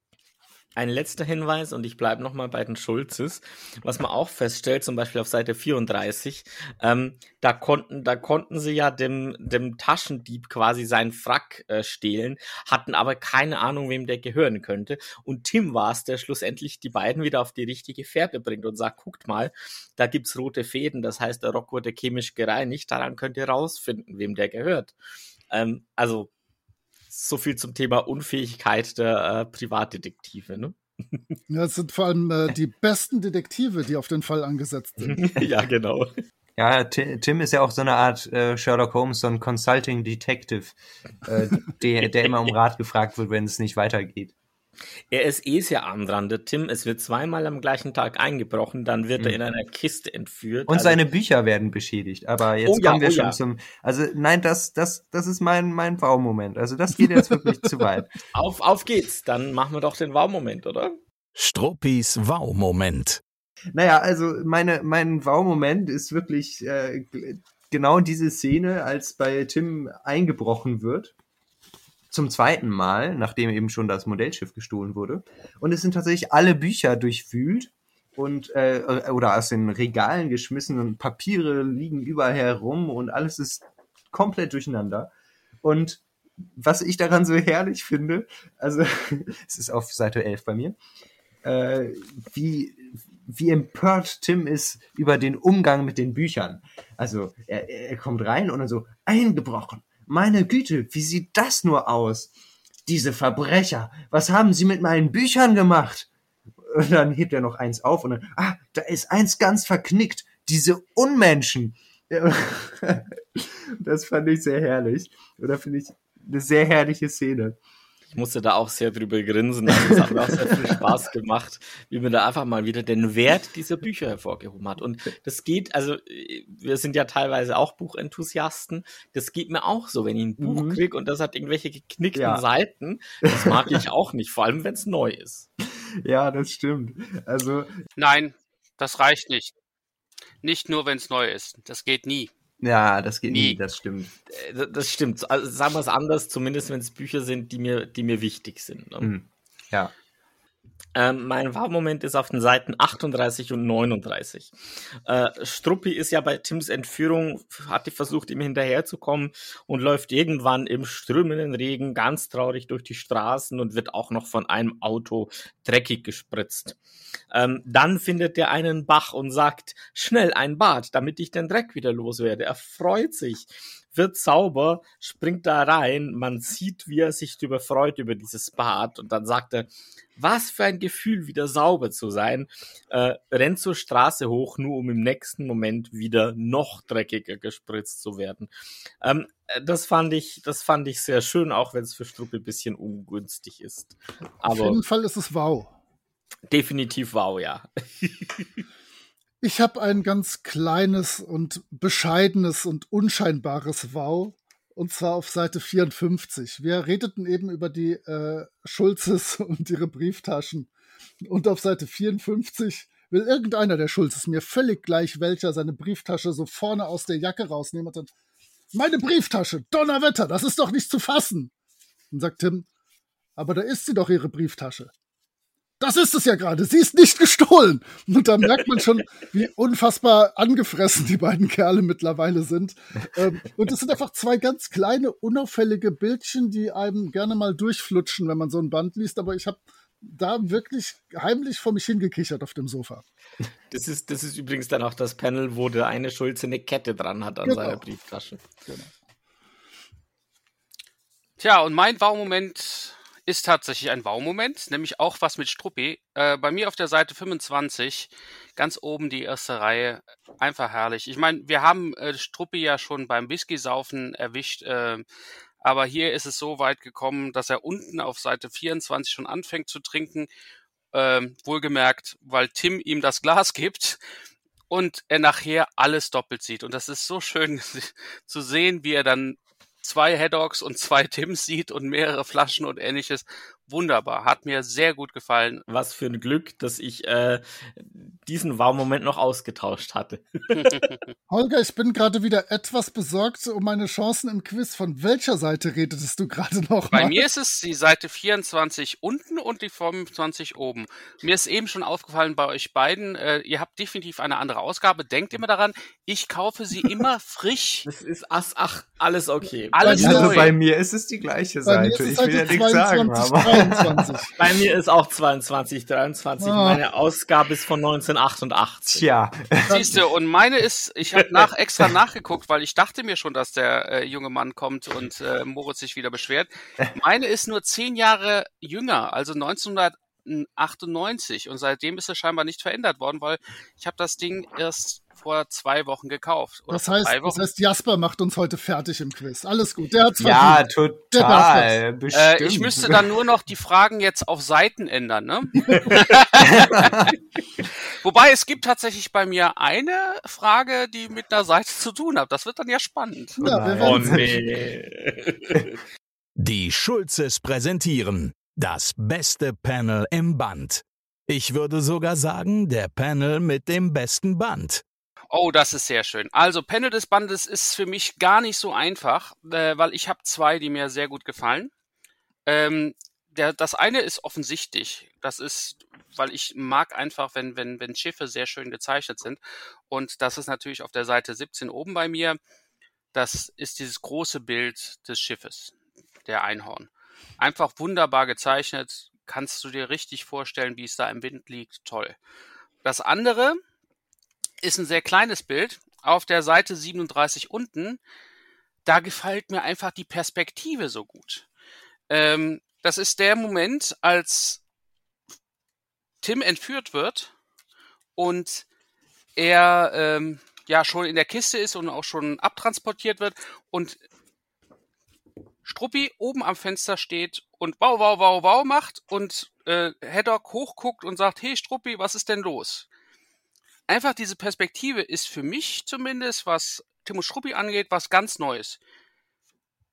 Ein letzter Hinweis, und ich bleibe nochmal bei den Schulzes, was man auch feststellt, zum Beispiel auf Seite 34, ähm, da konnten, da konnten sie ja dem, dem Taschendieb quasi seinen Frack äh, stehlen, hatten aber keine Ahnung, wem der gehören könnte. Und Tim war es, der schlussendlich die beiden wieder auf die richtige Fährte bringt und sagt, guckt mal, da gibt's rote Fäden, das heißt, der Rock wurde chemisch gereinigt, daran könnt ihr rausfinden, wem der gehört. Ähm, also, so viel zum Thema Unfähigkeit der äh, Privatdetektive, ne? Ja, Das sind vor allem äh, die besten Detektive, die auf den Fall angesetzt sind. ja, genau. Ja, Ti- Tim ist ja auch so eine Art äh, Sherlock Holmes, so ein Consulting Detective, äh, der, der immer um Rat gefragt wird, wenn es nicht weitergeht. Er ist eh sehr arm dran, der Tim. Es wird zweimal am gleichen Tag eingebrochen, dann wird er in einer Kiste entführt. Und Also, seine Bücher werden beschädigt. Aber jetzt Oh ja, kommen wir oh schon ja. zum. Also nein, das, das, das ist mein, mein Wow-Moment. Also das geht jetzt wirklich zu weit. auf, auf geht's. Dann machen wir doch den Wow-Moment, oder? Struppis Wow-Moment. Naja, also meine, mein Wow-Moment ist wirklich äh, genau diese Szene, als bei Tim eingebrochen wird. Zum zweiten Mal, nachdem eben schon das Modellschiff gestohlen wurde. Und es sind tatsächlich alle Bücher durchwühlt und äh, oder aus den Regalen geschmissen und Papiere liegen überall herum und alles ist komplett durcheinander. Und was ich daran so herrlich finde, also es ist auf Seite 11 bei mir, äh, wie, wie empört Tim ist über den Umgang mit den Büchern. Also er, er kommt rein und dann so, eingebrochen. Meine Güte, wie sieht das nur aus? Diese Verbrecher, was haben sie mit meinen Büchern gemacht? Und dann hebt er noch eins auf und dann, ah, da ist eins ganz verknickt. Diese Unmenschen. Das fand ich sehr herrlich. Oder finde ich eine sehr herrliche Szene. Ich musste da auch sehr drüber grinsen. Also, es hat mir auch sehr viel Spaß gemacht, wie man da einfach mal wieder den Wert dieser Bücher hervorgehoben hat. Und das geht, also wir sind ja teilweise auch Buchenthusiasten. Das geht mir auch so, wenn ich ein Buch Mhm. krieg und das hat irgendwelche geknickten Ja. Seiten. Das mag ich auch nicht, vor allem wenn es neu ist. Ja, das stimmt. Also, Nein, das reicht nicht. Nicht nur, wenn es neu ist. Das geht nie. Ja, das geht nie, Nie. das stimmt. Äh, Das stimmt. Also, sagen wir es anders, zumindest wenn es Bücher sind, die mir, die mir wichtig sind. Ne? Mhm. Ja. Ähm, mein Wow-Moment ist auf den Seiten 38 und 39. Äh, Struppi ist ja bei Tims Entführung, hat die versucht, ihm hinterherzukommen und läuft irgendwann im strömenden Regen ganz traurig durch die Straßen und wird auch noch von einem Auto dreckig gespritzt. Ähm, dann findet er einen Bach und sagt, schnell ein Bad, damit ich den Dreck wieder loswerde. Er freut sich, wird sauber, springt da rein, man sieht, wie er sich darüber freut über dieses Bad und dann sagt er, was für ein Gefühl, wieder sauber zu sein, äh, rennt zur Straße hoch, nur um im nächsten Moment wieder noch dreckiger gespritzt zu werden. Ähm, äh, das fand ich, das fand ich sehr schön, auch wenn es für Struppi ein bisschen ungünstig ist. Auf Aber jeden Fall ist es wow. definitiv wow, ja. Ich habe ein ganz kleines und bescheidenes und unscheinbares Wow. Und zwar auf Seite 54. Wir redeten eben über die äh, Schulzes und ihre Brieftaschen. Und auf Seite 54 will irgendeiner der Schulzes mir völlig gleich welcher seine Brieftasche so vorne aus der Jacke rausnehmen und dann meine Brieftasche, Donnerwetter, das ist doch nicht zu fassen. Und sagt Tim, aber da ist sie doch, ihre Brieftasche. Das ist es ja gerade, sie ist nicht gestohlen. Und da merkt man schon, wie unfassbar angefressen die beiden Kerle mittlerweile sind. Ähm, und es sind einfach zwei ganz kleine, unauffällige Bildchen, die einem gerne mal durchflutschen, wenn man so ein Band liest. Aber ich habe da wirklich heimlich vor mich hingekichert auf dem Sofa. Das ist, das ist übrigens dann auch das Panel, wo der eine Schulze eine Kette dran hat an Genau. seiner Brieftasche. Genau. Tja, und mein Wow-Moment ist tatsächlich ein Wow-Moment, nämlich auch was mit Struppi. Äh, bei mir auf der Seite 25, ganz oben die erste Reihe, einfach herrlich. Ich meine, wir haben äh, Struppi ja schon beim Whisky-Saufen erwischt, äh, aber hier ist es so weit gekommen, dass er unten auf Seite 24 schon anfängt zu trinken. Ähm, wohlgemerkt, weil Tim ihm das Glas gibt und er nachher alles doppelt sieht. Und das ist so schön zu sehen, wie er dann zwei Headdogs und zwei Tims sieht und mehrere Flaschen und ähnliches. Wunderbar. Hat mir sehr gut gefallen. Was für ein Glück, dass ich äh, diesen Wow-Moment noch ausgetauscht hatte. Holger, ich bin gerade wieder etwas besorgt um meine Chancen im Quiz. Von welcher Seite redetest du gerade noch Bei mal? mir ist es die Seite 24 unten und die 25 oben. Mir ist eben schon aufgefallen bei euch beiden, äh, ihr habt definitiv eine andere Ausgabe. Denkt immer daran, ich kaufe sie immer frisch. Das ist ach, ach alles okay. Alles mir- Also neu. bei mir ist es die gleiche Bei mir Seite. ist es Ich will ja nichts sagen, 22, aber. 23. Bei mir ist auch 22, 23. Ah. Meine Ausgabe ist von 1988. Tja, Siehst du, und meine ist, ich habe nach, extra nachgeguckt, weil ich dachte mir schon, dass der äh, junge Mann kommt und äh, Moritz sich wieder beschwert. Meine ist nur zehn Jahre jünger, also 1998 und seitdem ist es scheinbar nicht verändert worden, weil ich habe das Ding erst vor zwei Wochen gekauft. Oder Das heißt, das heißt, Jasper macht uns heute fertig im Quiz. Alles gut, der hat's ja, verdient. Total. Äh, ich müsste dann nur noch die Fragen jetzt auf Seiten ändern, ne? Wobei es gibt tatsächlich bei mir eine Frage, die mit einer Seite zu tun hat. Das wird dann ja spannend. Ja. Oh sehen. nee. Die Schulzes präsentieren das beste Panel im Band. Ich würde sogar sagen, der Panel mit dem besten Band. Oh, das ist sehr schön. Also Panel des Bandes ist für mich gar nicht so einfach, äh, weil ich habe zwei, die mir sehr gut gefallen. Ähm, der, das eine ist offensichtlich. Das ist, weil ich mag einfach, wenn, wenn, wenn Schiffe sehr schön gezeichnet sind. Und das ist natürlich auf der Seite 17 oben bei mir. Das ist dieses große Bild des Schiffes, der Einhorn. Einfach wunderbar gezeichnet. Kannst du dir richtig vorstellen, wie es da im Wind liegt. Toll. Das andere ist ein sehr kleines Bild. Auf der Seite 37 unten, da gefällt mir einfach die Perspektive so gut. Ähm, das ist der Moment, als Tim entführt wird und er ähm, ja schon in der Kiste ist und auch schon abtransportiert wird und Struppi oben am Fenster steht und wow, wow, wow, wow macht und äh, Haddock hochguckt und sagt, hey Struppi, was ist denn los? Einfach diese Perspektive ist für mich zumindest, was Timo Struppi angeht, was ganz Neues.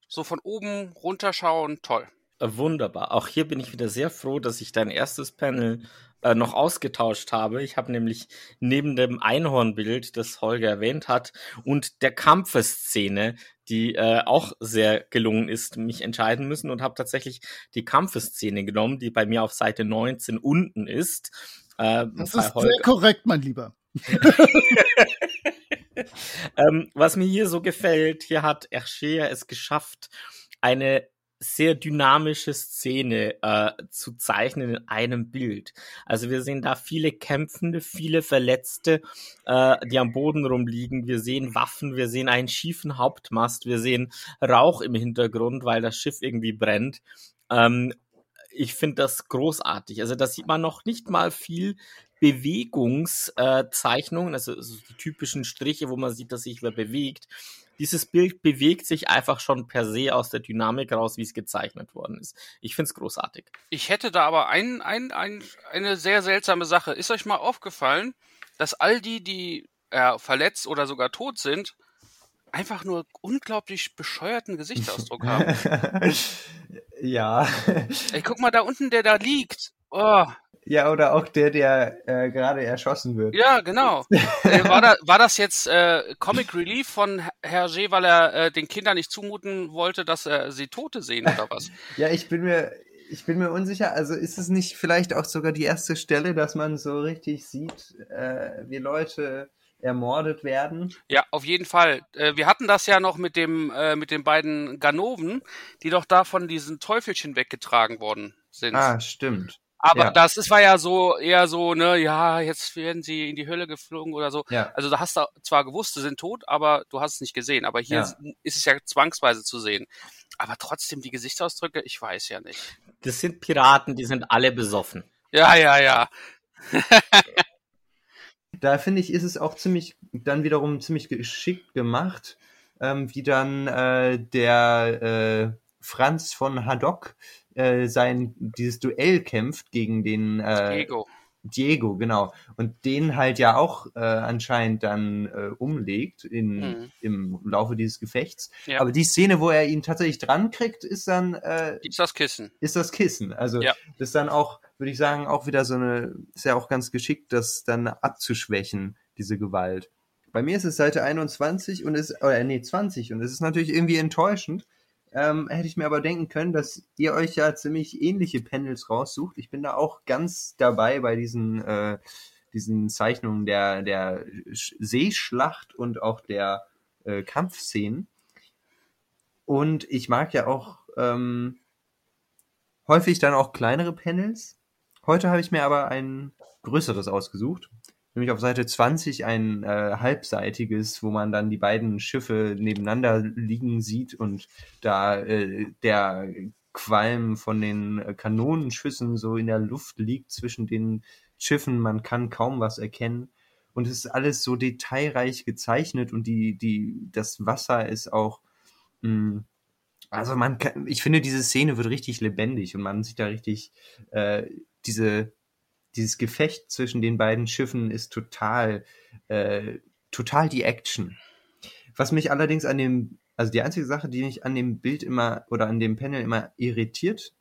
So von oben runterschauen, toll. Wunderbar. Auch hier bin ich wieder sehr froh, dass ich dein erstes Panel äh, noch ausgetauscht habe. Ich habe nämlich neben dem Einhornbild, das Holger erwähnt hat, und der Kampfeszene, die äh, auch sehr gelungen ist, mich entscheiden müssen und habe tatsächlich die Kampfeszene genommen, die bei mir auf Seite 19 unten ist. Äh, Das ist Holger. sehr korrekt, mein Lieber. Ähm, was mir hier so gefällt, hier hat Hergé es geschafft, eine sehr dynamische Szene äh, zu zeichnen in einem Bild. Also wir sehen da viele Kämpfende, viele Verletzte, äh, die am Boden rumliegen. Wir sehen Waffen, wir sehen einen schiefen Hauptmast, wir sehen Rauch im Hintergrund, weil das Schiff irgendwie brennt. Ähm, ich finde das großartig. Also da sieht man noch nicht mal viel Bewegungszeichnungen, also so die typischen Striche, wo man sieht, dass sich wer bewegt. Dieses Bild bewegt sich einfach schon per se aus der Dynamik raus, wie es gezeichnet worden ist. Ich finde es großartig. Ich hätte da aber ein, ein, ein, eine sehr seltsame Sache. Ist euch mal aufgefallen, dass all die, die äh, verletzt oder sogar tot sind, einfach nur unglaublich bescheuerten Gesichtsausdruck haben? ja. Ey, guck mal da unten, der da liegt. Oh, Ja, oder auch der, der äh, gerade erschossen wird. Ja, genau. Äh, war, da, war das jetzt äh, Comic Relief von Hergé, weil er äh, den Kindern nicht zumuten wollte, dass äh, sie Tote sehen oder was? Ja, ich bin mir, ich bin mir unsicher. Also ist es nicht vielleicht auch sogar die erste Stelle, dass man so richtig sieht, äh, wie Leute ermordet werden? Ja, auf jeden Fall. Äh, wir hatten das ja noch mit dem äh, mit den beiden Ganoven, die doch da von diesen Teufelchen weggetragen worden sind. Ah, stimmt. Aber Ja. das ist, war ja so eher so, ne, ja, jetzt werden sie in die Hölle geflogen oder so. Ja. Also da hast du zwar gewusst, sie sind tot, aber du hast es nicht gesehen. Aber hier Ja. ist- ist es ja zwangsweise zu sehen. Aber trotzdem die Gesichtsausdrücke, ich weiß ja nicht. Das sind Piraten, die sind alle besoffen. Ja, ja, ja. Da finde ich, ist es auch ziemlich, dann wiederum ziemlich geschickt gemacht, ähm, wie dann äh, der äh, Franz von Haddock äh, sein dieses Duell kämpft gegen den äh, Diego. Diego, genau. Und den halt ja auch äh, anscheinend dann äh, umlegt in, Mhm. im Laufe dieses Gefechts. Ja. Aber die Szene, wo er ihn tatsächlich dran kriegt, ist dann äh, Gibt's das Kissen? ist das Kissen. Also Ja. das ist dann auch, würde ich sagen, auch wieder so eine, ist ja auch ganz geschickt, das dann abzuschwächen, diese Gewalt. Bei mir ist es Seite 21 und es, oder nee, 20 und es ist natürlich irgendwie enttäuschend. Ähm, hätte ich mir aber denken können, dass ihr euch ja ziemlich ähnliche Panels raussucht. Ich bin da auch ganz dabei bei diesen, äh, diesen Zeichnungen der, der Sch- Seeschlacht und auch der äh, Kampfszenen. Und ich mag ja auch ähm, häufig dann auch kleinere Panels. Heute habe ich mir aber ein größeres ausgesucht. Nämlich auf Seite 20 ein äh, halbseitiges, wo man dann die beiden Schiffe nebeneinander liegen sieht und da äh, der Qualm von den Kanonenschüssen so in der Luft liegt zwischen den Schiffen. Man kann kaum was erkennen. Und es ist alles so detailreich gezeichnet und die, die, das Wasser ist auch, mh, also man kann, ich finde, diese Szene wird richtig lebendig und man sieht da richtig, äh, diese, dieses Gefecht zwischen den beiden Schiffen ist total, äh, total die Action. Was mich allerdings an dem, also die einzige Sache, die mich an dem Bild immer oder an dem Panel immer irritiert,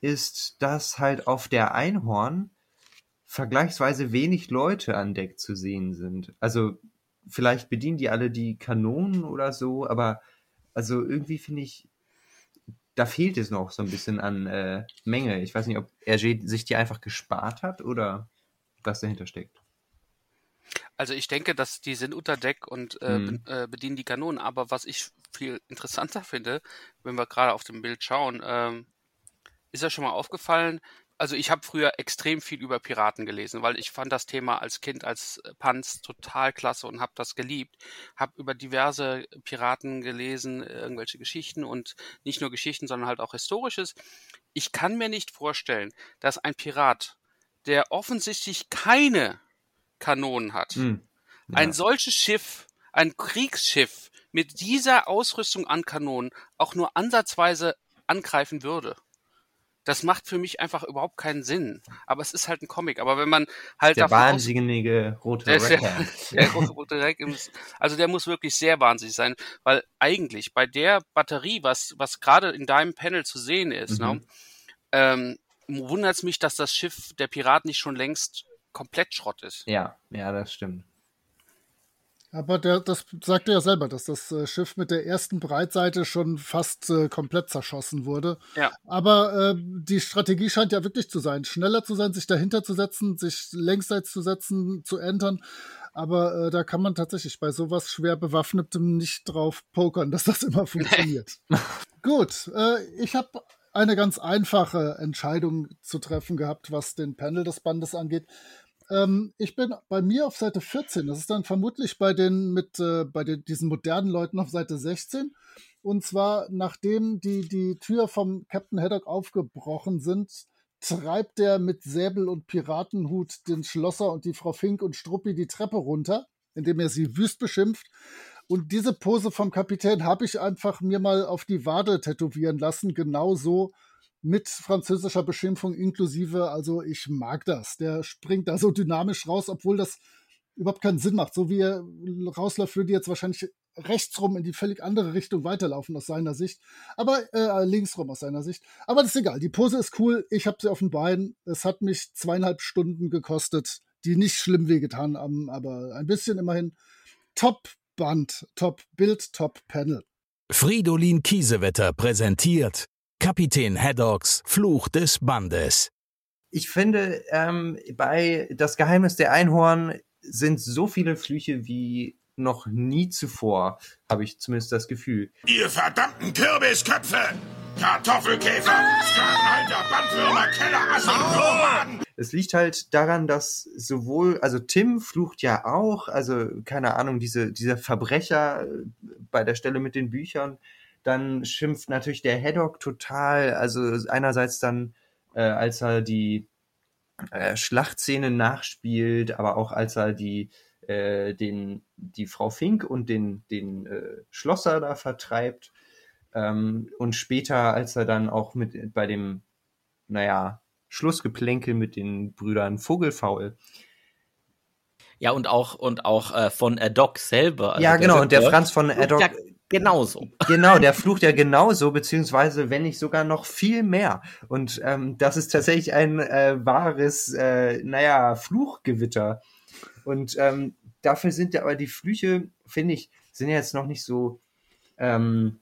ist, dass halt auf der Einhorn vergleichsweise wenig Leute an Deck zu sehen sind. Also vielleicht bedienen die alle die Kanonen oder so, aber also irgendwie finde ich, da fehlt es noch so ein bisschen an äh, Menge. Ich weiß nicht, ob RG sich die einfach gespart hat oder was dahinter steckt. Also ich denke, dass die sind unter Deck und äh, Mhm. be- äh, bedienen die Kanonen. Aber was ich viel interessanter finde, wenn wir gerade auf dem Bild schauen, ähm, ist ja schon mal aufgefallen. Also ich habe früher extrem viel über Piraten gelesen, weil ich fand das Thema als Kind, als äh, Panz total klasse und habe das geliebt. Habe über diverse Piraten gelesen, äh, irgendwelche Geschichten und nicht nur Geschichten, sondern halt auch Historisches. Ich kann mir nicht vorstellen, dass ein Pirat, der offensichtlich keine Kanonen hat, Hm. ein Ja. solches Schiff, ein Kriegsschiff mit dieser Ausrüstung an Kanonen auch nur ansatzweise angreifen würde. Das macht für mich einfach überhaupt keinen Sinn. Aber es ist halt ein Comic. Aber wenn man halt Der aus- wahnsinnige rote der, Racker. der rote- Rack ist- also der muss wirklich sehr wahnsinnig sein, weil eigentlich bei der Batterie, was, was gerade in deinem Panel zu sehen ist, Mhm. ne, ähm, wundert es mich, dass das Schiff der Pirat nicht schon längst komplett Schrott ist. Ja, ja, das stimmt. Aber der, das sagt er ja selber, dass das äh, Schiff mit der ersten Breitseite schon fast äh, komplett zerschossen wurde. Ja. Aber äh, die Strategie scheint ja wirklich zu sein, schneller zu sein, sich dahinter zu setzen, sich längsseits zu setzen, zu entern. Aber äh, da kann man tatsächlich bei sowas schwer bewaffnetem nicht drauf pokern, dass das immer funktioniert. Gut, äh, ich habe eine ganz einfache Entscheidung zu treffen gehabt, was den Panel des Bandes angeht. Ähm, ich bin bei mir auf Seite 14. Das ist dann vermutlich bei den mit äh, bei den, diesen modernen Leuten auf Seite 16. Und zwar nachdem die die Tür vom Captain Haddock aufgebrochen sind, treibt der mit Säbel und Piratenhut den Schlosser und die Frau Fink und Struppi die Treppe runter, indem er sie wüst beschimpft. Und diese Pose vom Kapitän habe ich einfach mir mal auf die Wade tätowieren lassen, genauso mit französischer Beschimpfung inklusive. Also ich mag das. Der springt da so dynamisch raus, obwohl das überhaupt keinen Sinn macht. So wie er rausläuft, würde jetzt wahrscheinlich rechtsrum in die völlig andere Richtung weiterlaufen aus seiner Sicht. Aber äh, linksrum aus seiner Sicht. Aber das ist egal. Die Pose ist cool. Ich habe sie auf den Beinen. Es hat mich zweieinhalb Stunden gekostet, die nicht schlimm wehgetan haben, aber ein bisschen immerhin. Top Band, Top Bild, Top Panel. Fridolin Kiesewetter präsentiert Kapitän Haddocks Fluch des Bandes. Ich finde, ähm, bei Das Geheimnis der Einhorn sind so viele Flüche wie noch nie zuvor, habe ich zumindest das Gefühl. Ihr verdammten Kürbisköpfe! Kartoffelkäfer! Sklavenhalter, Bandwürmer, Keller, Asseln, Es liegt halt daran, dass sowohl, also Tim flucht ja auch, also keine Ahnung, diese, dieser Verbrecher äh, bei der Stelle mit den Büchern, dann schimpft natürlich der Haddock total, also einerseits dann, äh, als er die äh, Schlachtszene nachspielt, aber auch als er die äh, den die Frau Fink und den den äh, Schlosser da vertreibt ähm, und später als er dann auch mit bei dem naja Schlussgeplänkel mit den Brüdern Vogelfaul Ja, und auch, und auch äh, von Adoc selber. Also ja genau wird und der Franz von Addock Ja, genauso. Genau, der flucht ja genauso, beziehungsweise wenn nicht sogar noch viel mehr. Und ähm, das ist tatsächlich ein äh, wahres, äh, naja, Fluchgewitter. Und ähm, dafür sind ja aber die Flüche, finde ich, sind ja jetzt noch nicht so, ähm,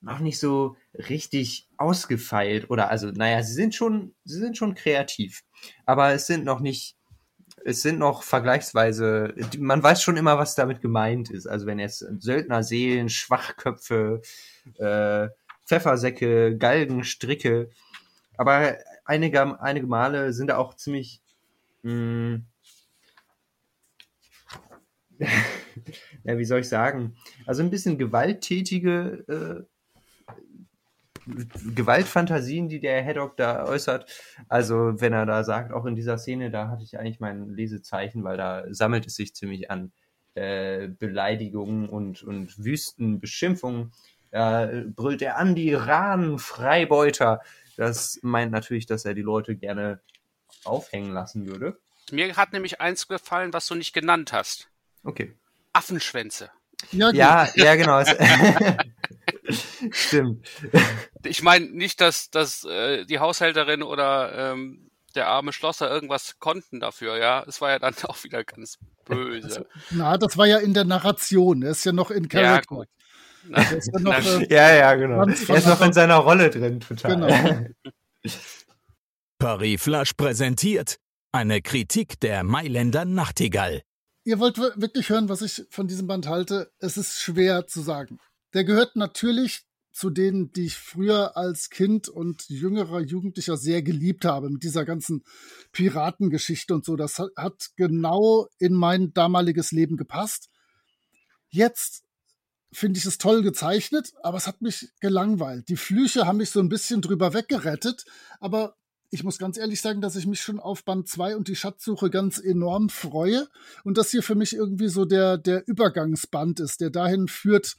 noch nicht so richtig ausgefeilt. Oder also, naja, sie sind schon, sie sind schon kreativ. Aber es sind noch nicht es sind noch vergleichsweise, man weiß schon immer, was damit gemeint ist. Also wenn jetzt Söldnerseelen, Schwachköpfe, äh, Pfeffersäcke, Galgen, Stricke. Aber einige, einige Male sind da auch ziemlich mh, ja, wie soll ich sagen? Also ein bisschen gewalttätige äh, Gewaltfantasien, die der Haddock da äußert. Also wenn er da sagt, auch in dieser Szene, da hatte ich eigentlich mein Lesezeichen, weil da sammelt es sich ziemlich an äh, Beleidigungen und, und wüsten Beschimpfungen. Da brüllt er an die Iranen, Freibeuter. Das meint natürlich, dass er die Leute gerne aufhängen lassen würde. Mir hat nämlich eins gefallen, was du nicht genannt hast. Okay. Affenschwänze. Ja. Ja, ja, genau. Stimmt. Ich meine nicht, dass, dass äh, die Haushälterin oder ähm, der arme Schlosser irgendwas konnten dafür, ja. Es war ja dann auch wieder ganz böse. Na, das war ja in der Narration. Er ist ja noch in ja, Character. gut. Na, ja noch, äh, Ja, ja, genau. Er ist noch in seiner Rolle drin, total. Genau. Paris Flash präsentiert eine Kritik der Mailänder Nachtigall. ihr wollt wir- wirklich hören, was ich von diesem Band halte. Es ist schwer zu sagen. Der gehört natürlich zu denen, die ich früher als Kind und jüngerer Jugendlicher sehr geliebt habe, mit dieser ganzen Piratengeschichte und so. Das hat, genau in mein damaliges Leben gepasst. Jetzt finde ich es toll gezeichnet, aber es hat mich gelangweilt. Die Flüche haben mich so ein bisschen drüber weggerettet, aber ich muss ganz ehrlich sagen, dass ich mich schon auf Band 2 und die Schatzsuche ganz enorm freue und das hier für mich irgendwie so der, der Übergangsband ist, der dahin führt,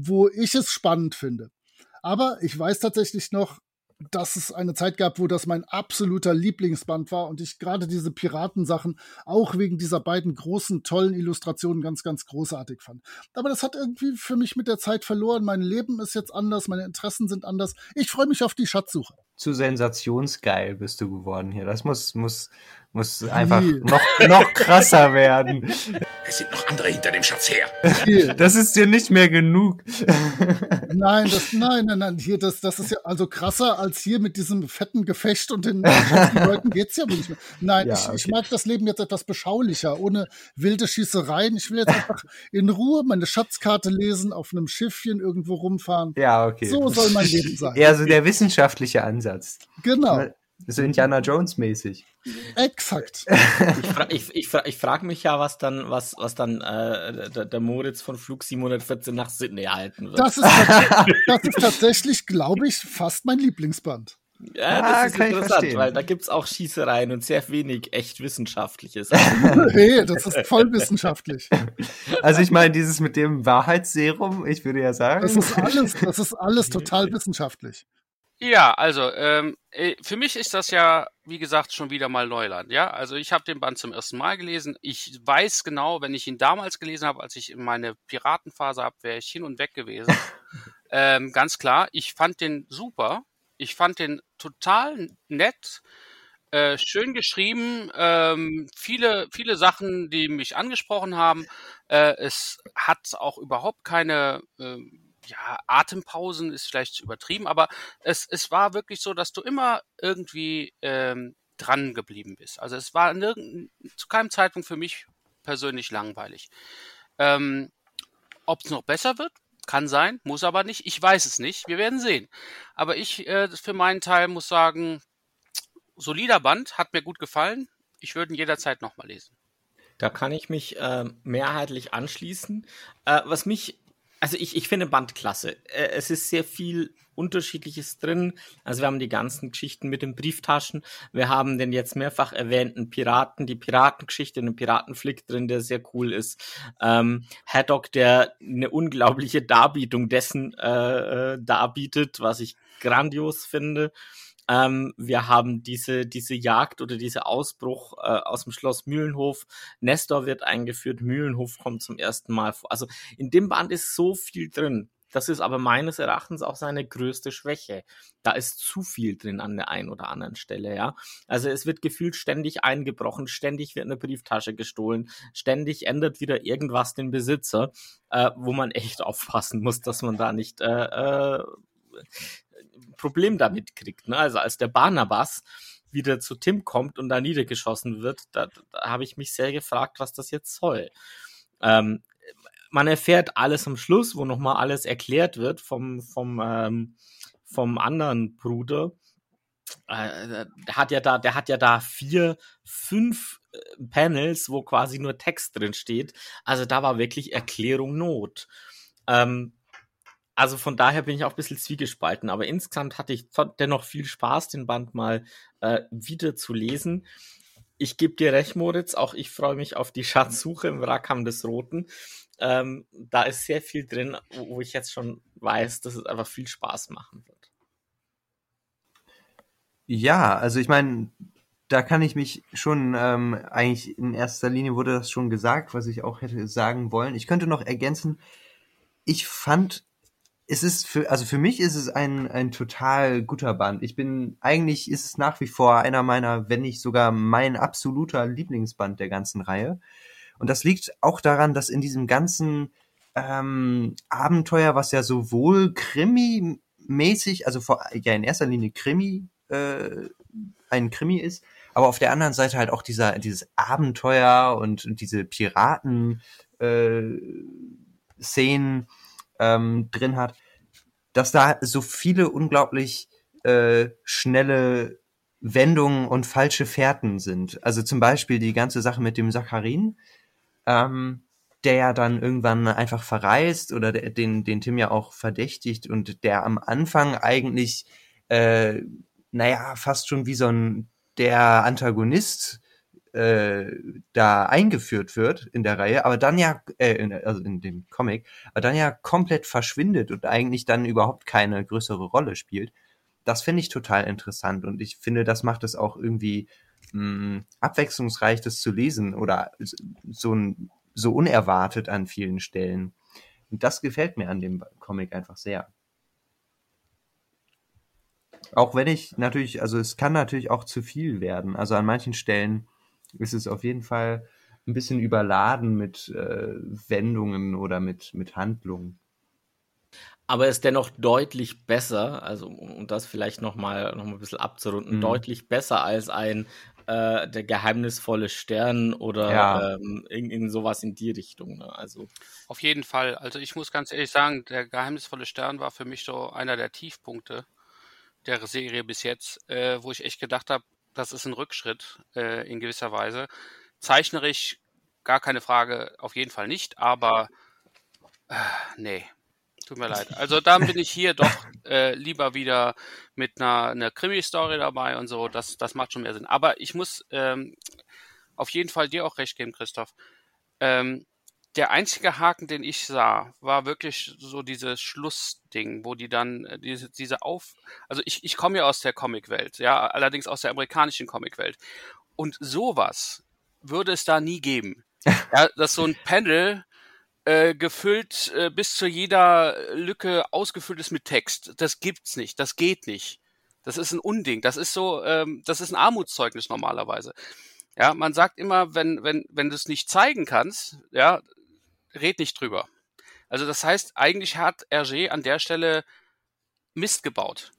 wo ich es spannend finde. Aber ich weiß tatsächlich noch, dass es eine Zeit gab, wo das mein absoluter Lieblingsband war und ich gerade diese Piratensachen auch wegen dieser beiden großen, tollen Illustrationen ganz, ganz großartig fand. Aber das hat irgendwie für mich mit der Zeit verloren. Mein Leben ist jetzt anders, meine Interessen sind anders. Ich freue mich auf die Schatzsuche. Zu sensationsgeil bist du geworden hier. Das muss, muss, muss einfach noch, noch krasser werden. Es sind noch andere hinter dem Schatz her. Das ist dir nicht mehr genug. Nein, das, nein, nein, nein, hier, das, das ist ja also krasser als hier mit diesem fetten Gefecht und den Leuten geht's ja wohl nicht mehr. Nein, Ja, ich, ich okay. mag das Leben jetzt etwas beschaulicher, ohne wilde Schießereien. Ich will jetzt einfach in Ruhe meine Schatzkarte lesen, auf einem Schiffchen irgendwo rumfahren. Ja, okay. So soll mein Leben sein. Eher so der wissenschaftliche Ansatz. Genau, So Indiana Jones mäßig. exakt. Ich, fra ich, ich, fra ich frage mich ja, was dann, was, was dann äh, der, der Moritz von Flug 714 nach Sydney halten wird. Das ist, das ist tatsächlich, glaube ich, fast mein Lieblingsband. ja, Ah, das ist kann ich interessant, weil da gibt's auch Schießereien und sehr wenig echt Wissenschaftliches. Hey, das ist voll wissenschaftlich. Also ich meine, dieses mit dem Wahrheitsserum, ich würde ja sagen. Das ist alles, das ist alles total wissenschaftlich. Ja, also ähm, äh, für mich ist das ja, wie gesagt, schon wieder mal Neuland. Ja, also ich habe den Band zum ersten Mal gelesen. Ich weiß genau, wenn ich ihn damals gelesen habe, als ich in meine Piratenphase habe, wäre ich hin und weg gewesen. ähm, ganz klar, ich fand den super. Ich fand den total nett. Äh, schön geschrieben, ähm, viele, viele Sachen, die mich angesprochen haben. Äh, es hat auch überhaupt keine äh, ja, Atempausen ist vielleicht übertrieben, aber es, es war wirklich so, dass du immer irgendwie ähm, dran geblieben bist. Also es war zu keinem Zeitpunkt für mich persönlich langweilig. Ähm, Ob es noch besser wird, kann sein, muss aber nicht. Ich weiß es nicht. Wir werden sehen. Aber ich äh, für meinen Teil muss sagen, solider Band, hat mir gut gefallen. Ich würde ihn jederzeit nochmal lesen. Da kann ich mich äh, mehrheitlich anschließen. Äh, was mich, also ich, ich finde Band klasse. Äh, es ist sehr viel Unterschiedliches drin. Also wir haben die ganzen Geschichten mit den Brieftaschen. Wir haben den jetzt mehrfach erwähnten Piraten, die Piratengeschichte, einen Piratenflick drin, der sehr cool ist. Ähm, Haddock, der eine unglaubliche Darbietung dessen äh, äh darbietet, was ich grandios finde. Ähm, wir haben diese, diese Jagd oder diese Ausbruch äh, aus dem Schloss Mühlenhof. Nestor wird eingeführt, Mühlenhof kommt zum ersten Mal vor. Also in dem Band ist so viel drin. Das ist aber meines Erachtens auch seine größte Schwäche. Da ist zu viel drin an der einen oder anderen Stelle, ja. Also es wird gefühlt ständig eingebrochen, ständig wird eine Brieftasche gestohlen, ständig ändert wieder irgendwas den Besitzer, äh, wo man echt aufpassen muss, dass man da nicht äh, äh, Problem damit kriegt. Ne? Also als der Barnabas wieder zu Tim kommt und da niedergeschossen wird, da, da habe ich mich sehr gefragt, was das jetzt soll. Ähm, man erfährt alles am Schluss, wo nochmal alles erklärt wird vom, vom, ähm, vom anderen Bruder. Äh, der hat ja da, der hat ja da vier, fünf äh, Panels, wo quasi nur Text drin steht. Also da war wirklich Erklärung Not. Ähm, also von daher bin ich auch ein bisschen zwiegespalten. Aber insgesamt hatte ich dennoch viel Spaß, den Band mal äh, wieder zu lesen. Ich gebe dir recht, Moritz. Auch ich freue mich auf die Schatzsuche im Rackham des Roten. Ähm, da ist sehr viel drin, wo, wo ich jetzt schon weiß, dass es einfach viel Spaß machen wird. Ja, also ich meine, da kann ich mich schon ähm, eigentlich in erster Linie wurde das schon gesagt, was ich auch hätte sagen wollen. Ich könnte noch ergänzen, ich fand es ist für, also für mich ist es ein, ein total guter Band. Ich bin, eigentlich ist es nach wie vor einer meiner, wenn nicht sogar mein absoluter Lieblingsband der ganzen Reihe. Und das liegt auch daran, dass in diesem ganzen ähm, Abenteuer, was ja sowohl Krimi-mäßig, also vor, ja in erster Linie Krimi, äh, ein Krimi ist, aber auf der anderen Seite halt auch dieser, dieses Abenteuer und, und diese Piraten, äh, Szenen, ähm, drin hat, dass da so viele unglaublich äh, schnelle Wendungen und falsche Fährten sind. Also zum Beispiel die ganze Sache mit dem Saccharin, ähm, der ja dann irgendwann einfach verreist oder der, den, den Tim ja auch verdächtigt und der am Anfang eigentlich, äh, naja, fast schon wie so ein der Antagonist äh, da eingeführt wird in der Reihe, aber dann ja, äh, in, also in dem Comic, aber dann ja komplett verschwindet und eigentlich dann überhaupt keine größere Rolle spielt. Das finde ich total interessant und ich finde, das macht es auch irgendwie mh, abwechslungsreich, das zu lesen oder so, so unerwartet an vielen Stellen. Und das gefällt mir an dem Comic einfach sehr. Auch wenn ich natürlich, also es kann natürlich auch zu viel werden. Also an manchen Stellen ist es auf jeden Fall ein bisschen überladen mit äh, Wendungen oder mit, mit Handlungen. Aber ist dennoch deutlich besser, also um das vielleicht nochmal noch mal ein bisschen abzurunden, mhm. deutlich besser als ein äh, der geheimnisvolle Stern oder ja. ähm, irgend, sowas in die Richtung. Ne? Also auf jeden Fall. Also ich muss ganz ehrlich sagen, der geheimnisvolle Stern war für mich so einer der Tiefpunkte der Serie bis jetzt, äh, wo ich echt gedacht habe, das ist ein Rückschritt äh, in gewisser Weise. Zeichnerisch gar keine Frage, auf jeden Fall nicht, aber äh, nee, tut mir leid. Also dann bin ich hier doch äh, lieber wieder mit einer, einer Krimi-Story dabei und so, das, das macht schon mehr Sinn. Aber ich muss ähm, auf jeden Fall dir auch recht geben, Christoph. Ähm, der einzige Haken, den ich sah, war wirklich so dieses Schlussding, wo die dann äh, diese, diese Auf, also ich, ich komme ja aus der Comicwelt, ja, allerdings aus der amerikanischen Comicwelt. Und sowas würde es da nie geben. ja, dass so ein Panel äh, gefüllt äh, bis zu jeder Lücke ausgefüllt ist mit Text. Das gibt's nicht, das geht nicht. Das ist ein Unding. Das ist so, ähm, das ist ein Armutszeugnis normalerweise. Ja, man sagt immer, wenn, wenn, wenn du es nicht zeigen kannst, ja, red nicht drüber. Also das heißt, eigentlich hat Hergé an der Stelle Mist gebaut.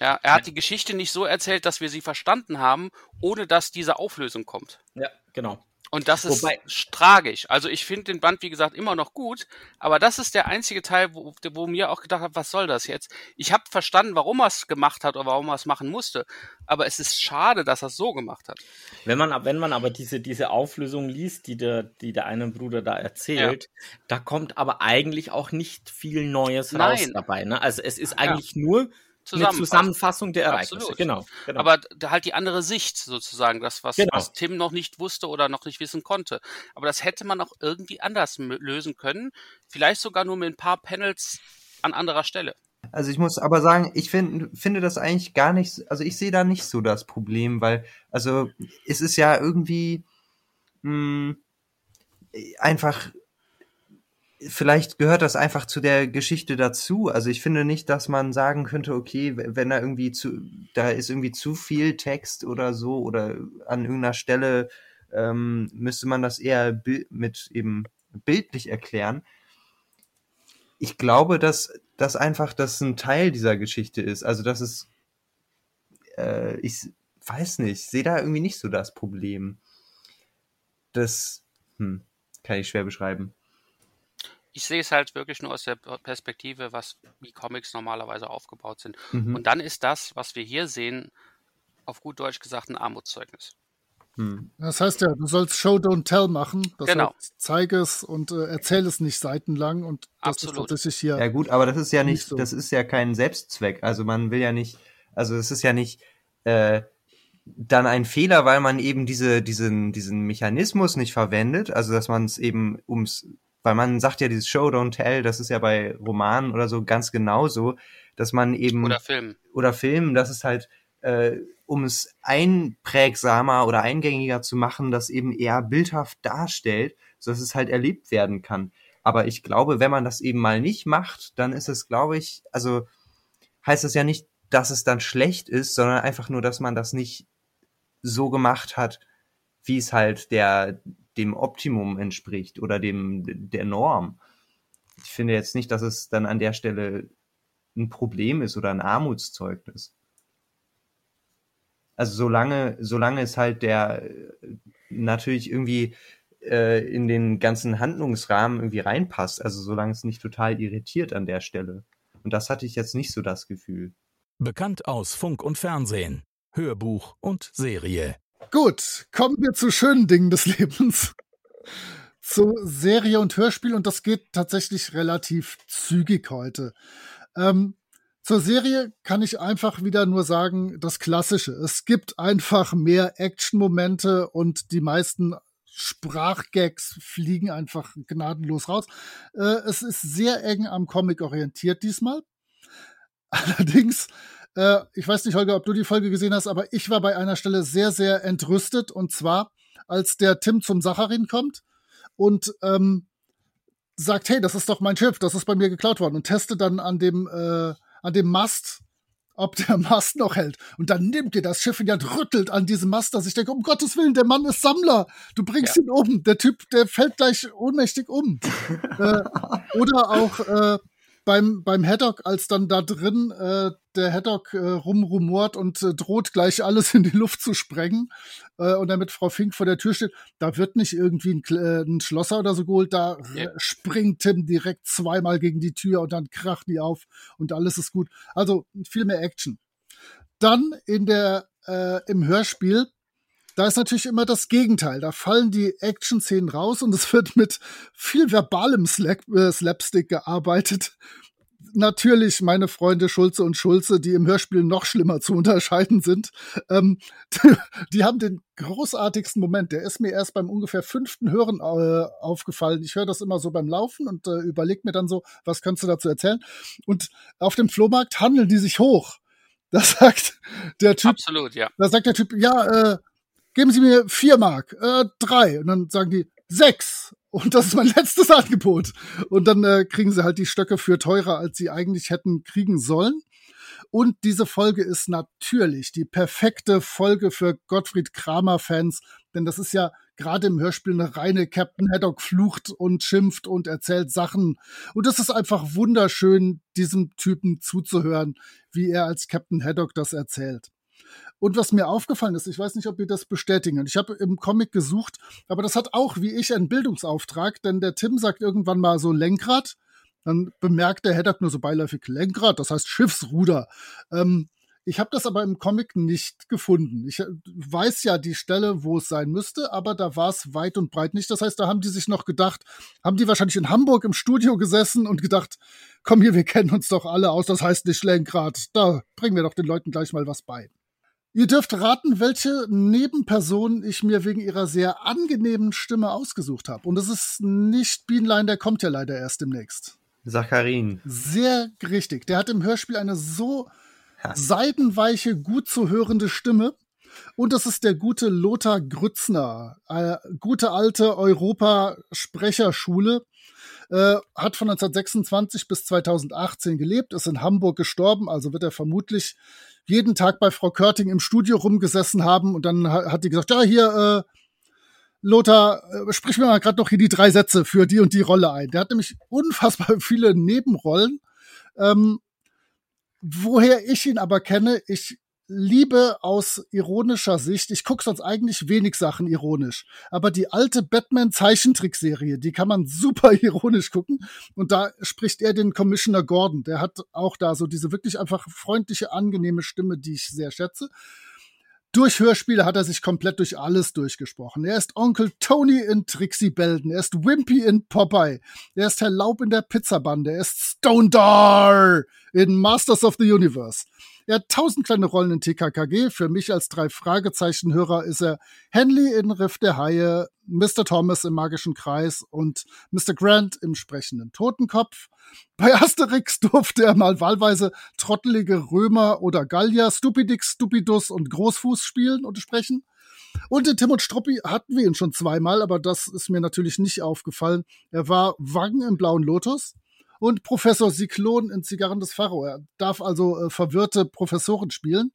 Ja, er hat die Geschichte nicht so erzählt, dass wir sie verstanden haben, ohne dass diese Auflösung kommt. Ja, genau. Und das ist Wobei- tragisch. Also ich finde den Band, wie gesagt, immer noch gut, aber das ist der einzige Teil, wo, wo mir auch gedacht habe, was soll das jetzt? Ich habe verstanden, warum er es gemacht hat oder warum er es machen musste, aber es ist schade, dass er es so gemacht hat. Wenn man, wenn man aber diese, diese Auflösung liest, die der, die der eine Bruder da erzählt, da kommt aber eigentlich auch nicht viel Neues raus Nein. dabei. Ne? Also es ist eigentlich nur eine Zusammenfassung. Zusammenfassung der Ereignisse. Absolut. Genau, genau. Aber da halt die andere Sicht sozusagen, das, was, Genau. was Tim noch nicht wusste oder noch nicht wissen konnte. Aber das hätte man auch irgendwie anders lösen können. Vielleicht sogar nur mit ein paar Panels an anderer Stelle. Also ich muss aber sagen, ich find, finde das eigentlich gar nicht, also ich sehe da nicht so das Problem, weil, also es ist ja irgendwie mh, einfach, vielleicht gehört das einfach zu der Geschichte dazu. Also ich finde nicht, dass man sagen könnte, okay, wenn da irgendwie zu, da ist irgendwie zu viel Text oder so oder an irgendeiner Stelle ähm, müsste man das eher mit eben bildlich erklären. Ich glaube, dass das einfach das ein Teil dieser Geschichte ist. Also dass es, äh, ich weiß nicht, sehe da irgendwie nicht so das Problem. Das hm, kann ich schwer beschreiben. Ich sehe es halt wirklich nur aus der Perspektive, was wie Comics normalerweise aufgebaut sind. Mhm. Und dann ist das, was wir hier sehen, auf gut Deutsch gesagt, ein Armutszeugnis. Hm. Das heißt ja, du sollst Show Don't Tell machen. Das Genau. heißt, zeige es und äh, erzähle es nicht seitenlang und das Absolut. ist tatsächlich hier. Ja gut, aber das ist ja Nicht nicht, so. das ist ja kein Selbstzweck. Also man will ja nicht, also es ist ja nicht äh, dann ein Fehler, weil man eben diese, diesen, diesen Mechanismus nicht verwendet. Also dass man es eben ums, weil man sagt ja dieses Show Don't Tell, das ist ja bei Romanen oder so ganz genauso, dass man eben Oder Film. oder Filmen, das ist halt, äh, um es einprägsamer oder eingängiger zu machen, das eben eher bildhaft darstellt, sodass es halt erlebt werden kann. Aber ich glaube, wenn man das eben mal nicht macht, dann ist es, glaube ich, also heißt es ja nicht, dass es dann schlecht ist, sondern einfach nur, dass man das nicht so gemacht hat, wie es halt der dem Optimum entspricht oder dem der Norm. Ich finde jetzt nicht, dass es dann an der Stelle ein Problem ist oder ein Armutszeugnis. Also solange, solange es halt der natürlich irgendwie äh, in den ganzen Handlungsrahmen irgendwie reinpasst, also solange es nicht total irritiert an der Stelle. Und das hatte ich jetzt nicht so das Gefühl. Bekannt aus Funk und Fernsehen, Hörbuch und Serie. Gut, kommen wir zu schönen Dingen des Lebens. Zu Serie und Hörspiel und das geht tatsächlich relativ zügig heute. Ähm, zur Serie kann ich einfach wieder nur sagen, das Klassische. Es gibt einfach mehr Action-Momente und die meisten Sprachgags fliegen einfach gnadenlos raus. Äh, es ist sehr eng am Comic orientiert diesmal. Allerdings, äh, ich weiß nicht, Holger, ob du die Folge gesehen hast, aber ich war bei einer Stelle sehr, sehr entrüstet. Und zwar, als der Tim zum Sacharin kommt und ähm, sagt, hey, das ist doch mein Schiff, das ist bei mir geklaut worden und teste dann an dem, äh, an dem Mast, ob der Mast noch hält. Und dann nimmt ihr das Schiff Hand, rüttelt an diesem Mast, dass ich denke, um Gottes Willen, der Mann ist Sammler. Du bringst ihn um. Der Typ, der fällt gleich ohnmächtig um. äh, oder auch äh, beim, beim Haddock, als dann da drin äh, der Haddock äh, rumrumort und äh, droht gleich alles in die Luft zu sprengen äh, und damit Frau Fink vor der Tür steht, da wird nicht irgendwie ein, äh, ein Schlosser oder so geholt, da Ja. r- springt Tim direkt zweimal gegen die Tür und dann kracht die auf und alles ist gut. Also viel mehr Action. Dann in der äh, im Hörspiel da ist natürlich immer das Gegenteil. Da fallen die Action-Szenen raus und es wird mit viel verbalem Slap äh, Slapstick gearbeitet. natürlich meine Freunde Schulze und Schulze, die im Hörspiel noch schlimmer zu unterscheiden sind. Ähm, die, die, haben den großartigsten Moment. Der ist mir erst beim ungefähr fünften Hören äh, aufgefallen. Ich höre das immer so beim Laufen und äh, überlege mir dann so, was kannst du dazu erzählen? Und auf dem Flohmarkt handeln die sich hoch. Da sagt der Typ. Absolut, ja. Da sagt der Typ, ja, äh, geben Sie mir vier Mark, äh, drei. Und dann sagen die, sechs. Und das ist mein letztes Angebot. Und dann äh, kriegen sie halt die Stöcke für teurer, als sie eigentlich hätten kriegen sollen. Und diese Folge ist natürlich die perfekte Folge für Gottfried Kramer-Fans, denn das ist ja gerade im Hörspiel eine reine Captain Haddock flucht und schimpft und erzählt Sachen. Und es ist einfach wunderschön, diesem Typen zuzuhören, wie er als Captain Haddock das erzählt. Und was mir aufgefallen ist, ich weiß nicht, ob ihr das bestätigen. Ich habe im Comic gesucht, aber das hat auch wie ich einen Bildungsauftrag, denn der Tim sagt irgendwann mal so Lenkrad. Dann bemerkt der Haddock nur so beiläufig Lenkrad, das heißt Schiffsruder. Ähm, ich habe das aber im Comic nicht gefunden. Ich äh, weiß ja die Stelle, wo es sein müsste, aber da war es weit und breit nicht. Das heißt, da haben die sich noch gedacht, haben die wahrscheinlich in Hamburg im Studio gesessen und gedacht, komm hier, wir kennen uns doch alle aus, das heißt nicht Lenkrad. Da bringen wir doch den Leuten gleich mal was bei. Ihr dürft raten, welche Nebenperson ich mir wegen ihrer sehr angenehmen Stimme ausgesucht habe. Und es ist nicht Bienlein, der kommt ja leider erst demnächst. Sacharin. Sehr richtig. Der hat im Hörspiel eine so ja. seidenweiche, gut zu hörende Stimme. Und das ist der gute Lothar Grützner, äh, gute alte Europa-Sprecherschule. Äh, hat von 1926 bis 2018 gelebt, ist in Hamburg gestorben, also wird er vermutlich jeden Tag bei Frau Körting im Studio rumgesessen haben und dann hat die gesagt, ja, hier, äh, Lothar, äh, sprich mir mal gerade noch hier die drei Sätze für die und die Rolle ein. Der hat nämlich unfassbar viele Nebenrollen. Ähm, woher ich ihn aber kenne, ich liebe aus ironischer Sicht, ich gucke sonst eigentlich wenig Sachen ironisch, aber die alte Batman-Zeichentrickserie, die kann man super ironisch gucken. Und da spricht er den Commissioner Gordon. Der hat auch da so diese wirklich einfach freundliche, angenehme Stimme, die ich sehr schätze. Durch Hörspiele hat er sich komplett durch alles durchgesprochen. Er ist Onkel Tony in Trixie Belden. Er ist Wimpy in Popeye. Er ist Herr Laub in der Pizzabande. Er ist Stone Dar in Masters of the Universe. Er hat tausend kleine Rollen in TKKG. Für mich als drei Fragezeichen-Hörer ist er Henley in Riff der Haie, Mr. Thomas im Magischen Kreis und Mr. Grant im sprechenden Totenkopf. Bei Asterix durfte er mal wahlweise trottelige Römer oder Gallier, Stupidix, Stupidus und Großfuß spielen und sprechen. Und in Tim und Struppi hatten wir ihn schon zweimal, aber das ist mir natürlich nicht aufgefallen. Er war Wagen im Blauen Lotus und Professor Siklon in Zigarren des Pharao. Er darf also äh, verwirrte Professoren spielen.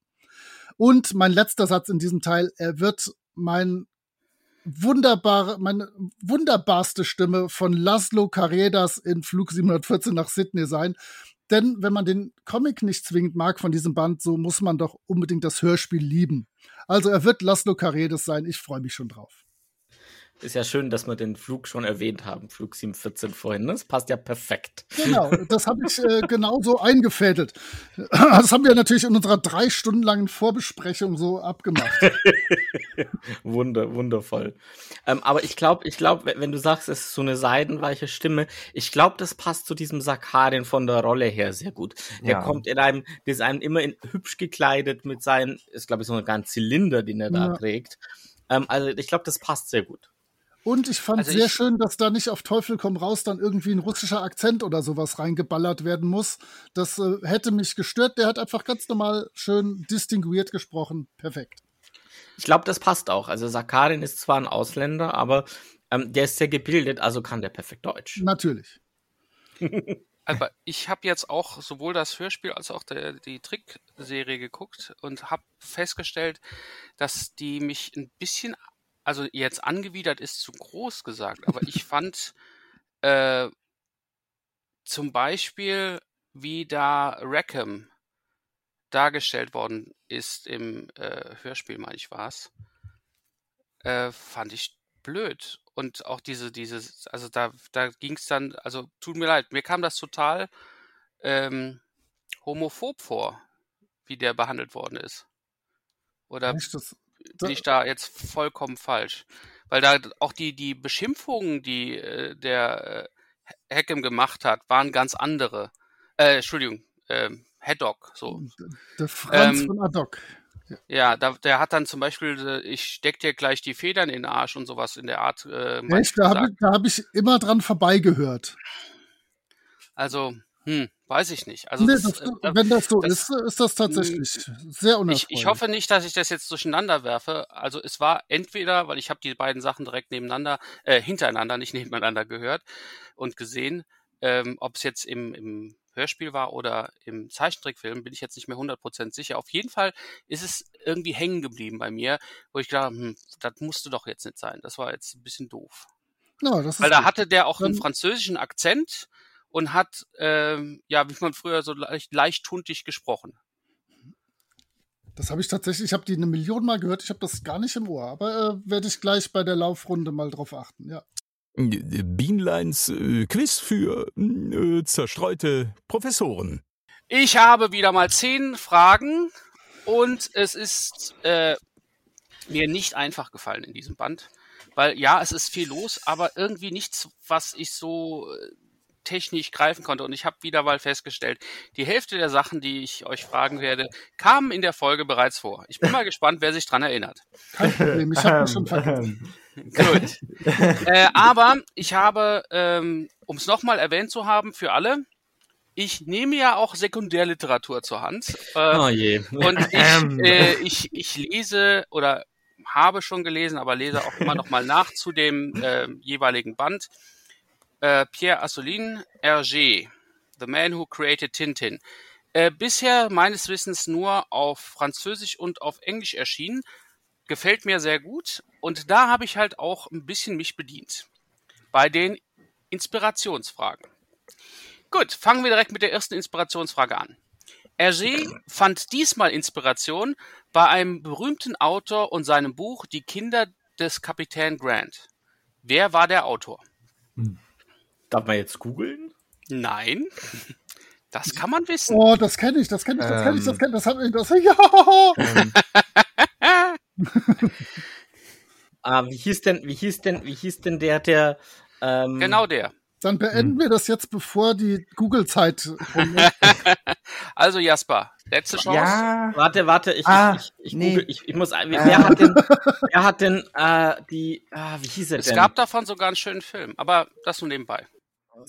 Und mein letzter Satz in diesem Teil, er wird mein wunderbare, meine wunderbarste Stimme von Laszlo Carredas in Flug 714 nach Sydney sein. Denn wenn man den Comic nicht zwingend mag von diesem Band, so muss man doch unbedingt das Hörspiel lieben. Also er wird Laszlo Carredas sein. Ich freue mich schon drauf. Ist ja schön, dass wir den Flug schon erwähnt haben, Flug 714 vorhin. Das passt ja perfekt. Genau, das habe ich äh, genauso eingefädelt. Das haben wir natürlich in unserer drei Stunden langen Vorbesprechung so abgemacht. Wunder, wundervoll. Ähm, aber ich glaube, ich glaube, wenn du sagst, es ist so eine seidenweiche Stimme, ich glaube, das passt zu diesem Sakarin von der Rolle her sehr gut. Der ja. kommt in einem, der ist einem immer in, hübsch gekleidet mit seinen, ist glaube ich so ein ganz Zylinder, den er da ja. trägt. Ähm, also ich glaube, das passt sehr gut. Und ich fand also sehr ich, schön, dass da nicht auf Teufel komm raus dann irgendwie ein russischer Akzent oder sowas reingeballert werden muss. Das äh, hätte mich gestört. Der hat einfach ganz normal schön distinguiert gesprochen. Perfekt. Ich glaube, das passt auch. Also Sakarin ist zwar ein Ausländer, aber ähm, der ist sehr gebildet, also kann der perfekt Deutsch. Natürlich. Aber ich habe jetzt auch sowohl das Hörspiel als auch der, die Trickserie geguckt und habe festgestellt, dass die mich ein bisschen also jetzt angewidert ist zu groß gesagt, aber ich fand äh, zum Beispiel, wie da Rackham dargestellt worden ist im äh, Hörspiel, meine ich war es, äh, fand ich blöd. Und auch diese, dieses, also da, da ging es dann, also tut mir leid, mir kam das total ähm, homophob vor, wie der behandelt worden ist. Oder Echt, das, bin ich da jetzt vollkommen falsch. Weil da auch die, die Beschimpfungen, die äh, der äh, Hackem gemacht hat, waren ganz andere. Äh, Entschuldigung, ähm, Haddock, so. Der Franz Ähm, von Adok. Ja, da, der hat dann zum Beispiel, äh, ich steck dir gleich die Federn in den Arsch und sowas in der Art. Äh, Echt? Da habe ich, hab ich immer dran vorbeigehört. Also, hm, weiß ich nicht. Also, nee, das, das, äh, wenn das so das- ist, ist das tatsächlich sehr ich, unerfreulich. ich hoffe nicht, dass ich das jetzt durcheinander werfe. Also es war entweder, weil ich habe die beiden Sachen direkt nebeneinander, äh, hintereinander, nicht nebeneinander gehört und gesehen, ähm, ob es jetzt im, im Hörspiel war oder im Zeichentrickfilm, bin ich jetzt nicht mehr 100% sicher. Auf jeden Fall ist es irgendwie hängen geblieben bei mir, wo ich gedacht hm, das musste doch jetzt nicht sein. Das war jetzt ein bisschen doof. Ja, Weil da gut. hatte der auch einen Dann- französischen Akzent und hat, ähm, ja, wie man früher so leicht, leicht tuntig gesprochen. Das habe ich tatsächlich, ich habe die eine Million Mal gehört, ich habe das gar nicht im Ohr, aber äh, werde ich gleich bei der Laufrunde mal drauf achten, ja. Bienleins äh, Quiz für äh, zerstreute Professoren. Ich habe wieder mal zehn Fragen und es ist äh, mir nicht einfach gefallen in diesem Band, weil ja, es ist viel los, aber irgendwie nichts, was ich so äh, technisch greifen konnte. Und ich habe wieder mal festgestellt, die Hälfte der Sachen, die ich euch fragen werde, kamen in der Folge bereits vor. Ich bin mal gespannt, wer sich dran erinnert. Kein Problem, ich habe mich schon vergessen. Gut. äh, aber ich habe, ähm, um es nochmal erwähnt zu haben für alle, ich nehme ja auch Sekundärliteratur zur Hand. Äh, Oh je. und ich, äh, ich, ich lese oder habe schon gelesen, aber lese auch immer noch mal nach zu dem äh, jeweiligen Band. Äh, Pierre Asselin, Hergé, The Man Who Created Tintin. Äh, bisher meines Wissens nur auf Französisch und auf Englisch erschienen. Gefällt mir sehr gut. Und da habe ich halt auch ein bisschen mich bedient. Bei den Inspirationsfragen. Gut, fangen wir direkt mit der ersten Inspirationsfrage an. Hergé fand diesmal Inspiration bei einem berühmten Autor und seinem Buch Die Kinder des Kapitän Grant. Wer war der Autor? Darf man jetzt googeln? Nein, das kann man wissen. Oh, das kenne ich, das kenne ich, das kenne ich, das Ähm. kenne ich, das habe ich, das, ja. Ah, wie hieß denn, wie hieß denn, wie hieß denn der, der, ähm, Genau der. Dann Hm. beenden wir das jetzt, bevor die Google-Zeit. Also Jasper, letzte Chance. Ja. Warte, warte, ich, Ah, ich, ich, ich, nee. google, ich, ich muss, ein- wer hat denn, wer hat denn, äh, die, ah, wie hieß er Es denn? gab davon sogar einen schönen Film, aber das nur nebenbei.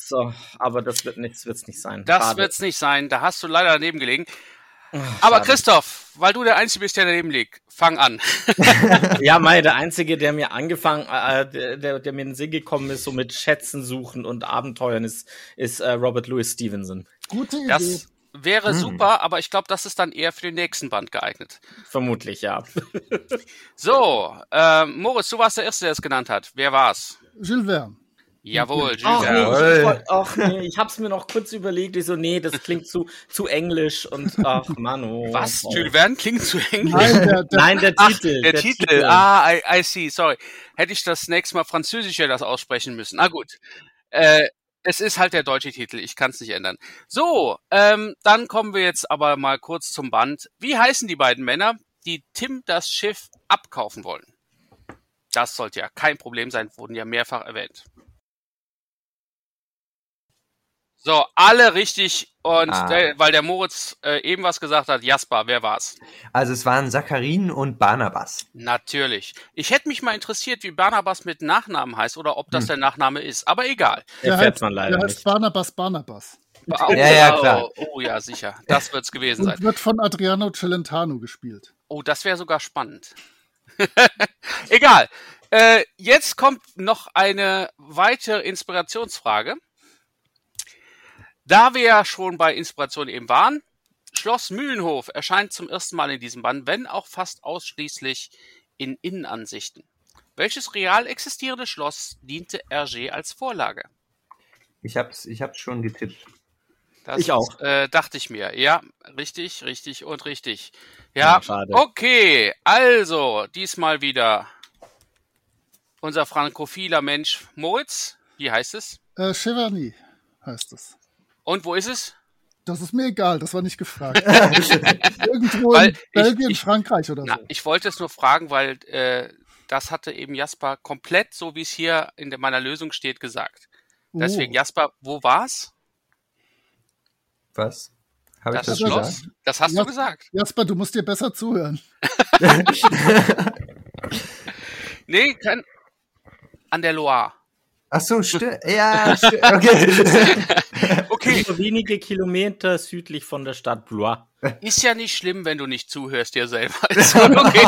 So, aber das wird nichts, wird's nicht sein. Das Schade. wird's nicht sein, da hast du leider daneben gelegen. Ach, Aber schade. Christoph, weil du der Einzige bist, der daneben liegt, fang an. Ja, Mai, der einzige, der mir angefangen, äh, der, der, der mir in den Sinn gekommen ist, so mit Schätzen suchen und Abenteuern, ist, ist äh, Robert Louis Stevenson. Gute Idee. Das wäre Hm. super, aber ich glaube, das ist dann eher für den nächsten Band geeignet. Vermutlich, ja. So, ähm, Moritz, du warst der Erste, der es genannt hat. Wer war's? Jules Verne. Jawohl, Ach nee, ich, Jawohl. ich, wollt- ach nee, ich hab's mir noch kurz überlegt. Ich so, nee, das klingt zu, zu englisch und ach Mann, oh. Was? oh. Jules Verne klingt zu englisch. Nein, der, der, Nein, der Ach, Titel. der, Titel. Ah, I, I see, sorry. Hätte ich das nächste Mal französischer das aussprechen müssen. Na gut. Äh, es ist halt der deutsche Titel, ich kann es nicht ändern. So, ähm, dann kommen wir jetzt aber mal kurz zum Band. Wie heißen die beiden Männer, die Tim das Schiff abkaufen wollen? Das sollte ja kein Problem sein, wurden ja mehrfach erwähnt. So, alle richtig. Und Ah. der, weil der Moritz äh, eben was gesagt hat, Jasper, wer war's? Also es waren Saccharin und Barnabas. Natürlich. Ich hätte mich mal interessiert, wie Barnabas mit Nachnamen heißt oder ob das Hm. der Nachname ist. Aber egal. Erfährt heißt, man leider der heißt nicht. Barnabas Barnabas. Oh, Ja, ja, klar. Oh, oh ja, sicher. Das wird's gewesen Und sein. wird von Adriano Celentano gespielt. Oh, das wäre sogar spannend. Egal. Äh, jetzt kommt noch eine weitere Inspirationsfrage. Da wir ja schon bei Inspiration eben waren, Schloss Mühlenhof erscheint zum ersten Mal in diesem Band, wenn auch fast ausschließlich in Innenansichten. Welches real existierende Schloss diente Hergé als Vorlage? Ich hab's, ich hab's schon getippt. Das, Ich auch. Äh, dachte ich mir. Ja, richtig, richtig und richtig. Ja, Ja, schade. okay. Also, diesmal wieder unser frankophiler Mensch Moritz. Wie heißt es? Äh, Cheverny heißt es. Und wo ist es? Das ist mir egal, das war nicht gefragt. Irgendwo Weil in ich- Belgien, ich- Frankreich oder Na, so. ich wollte es nur fragen, weil äh, das hatte eben Jasper komplett, so wie es hier in meiner Lösung steht, gesagt. Deswegen, Oh. Jasper, wo war's? Was? Habe ich Das das Schloss? Schloss? Das hast Ja. du gesagt. Jasper, du musst dir besser zuhören. gesagt? Nee, kein. An der Loire. Ach so, stimmt. Ja, stimmt. Okay. Okay, Nur wenige Kilometer südlich von der Stadt Blois. ist ja nicht schlimm, wenn du nicht zuhörst dir selber. Schon okay.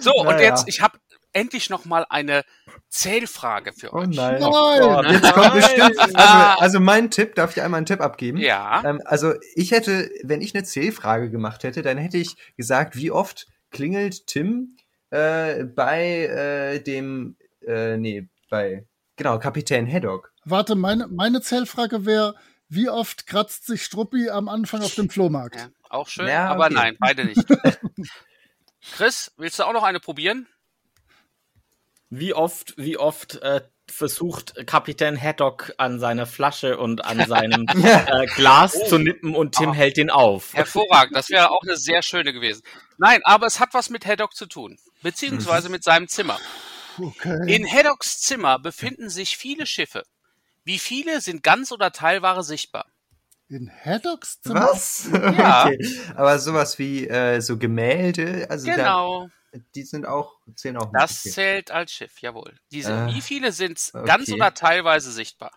So, und Naja. jetzt, ich habe endlich noch mal eine Zählfrage für Oh euch. nein. Nein! Jetzt kommt bestimmt. Also, also mein Tipp, darf ich einmal einen Tipp abgeben? Ja. Ähm, also ich hätte, wenn ich eine Zählfrage gemacht hätte, dann hätte ich gesagt, wie oft klingelt Tim äh, bei äh, dem, äh, nee, bei, genau, Kapitän Haddock. Warte, meine, meine Zählfrage wäre, wie oft kratzt sich Struppi am Anfang auf dem Flohmarkt? ja. Auch schön, Ja, aber okay. nein, beide nicht. Chris, willst du auch noch eine probieren? Wie oft, wie oft äh, versucht Kapitän Haddock an seiner Flasche und an seinem äh, Glas Oh. zu nippen und Tim hält ihn auf. Hervorragend, das wäre auch eine sehr schöne gewesen. Nein, aber es hat was mit Haddock zu tun, beziehungsweise mit seinem Zimmer. Okay. In Haddocks Zimmer befinden sich viele Schiffe. Wie viele sind ganz oder teilware sichtbar? In Haddocks Zimmer? Was? Ja. okay. Aber sowas wie äh, so Gemälde, also Genau, da, die sind auch, zählen auch das Okay. zählt als Schiff, jawohl. Diese, Äh, wie viele sind ganz okay. oder teilweise sichtbar?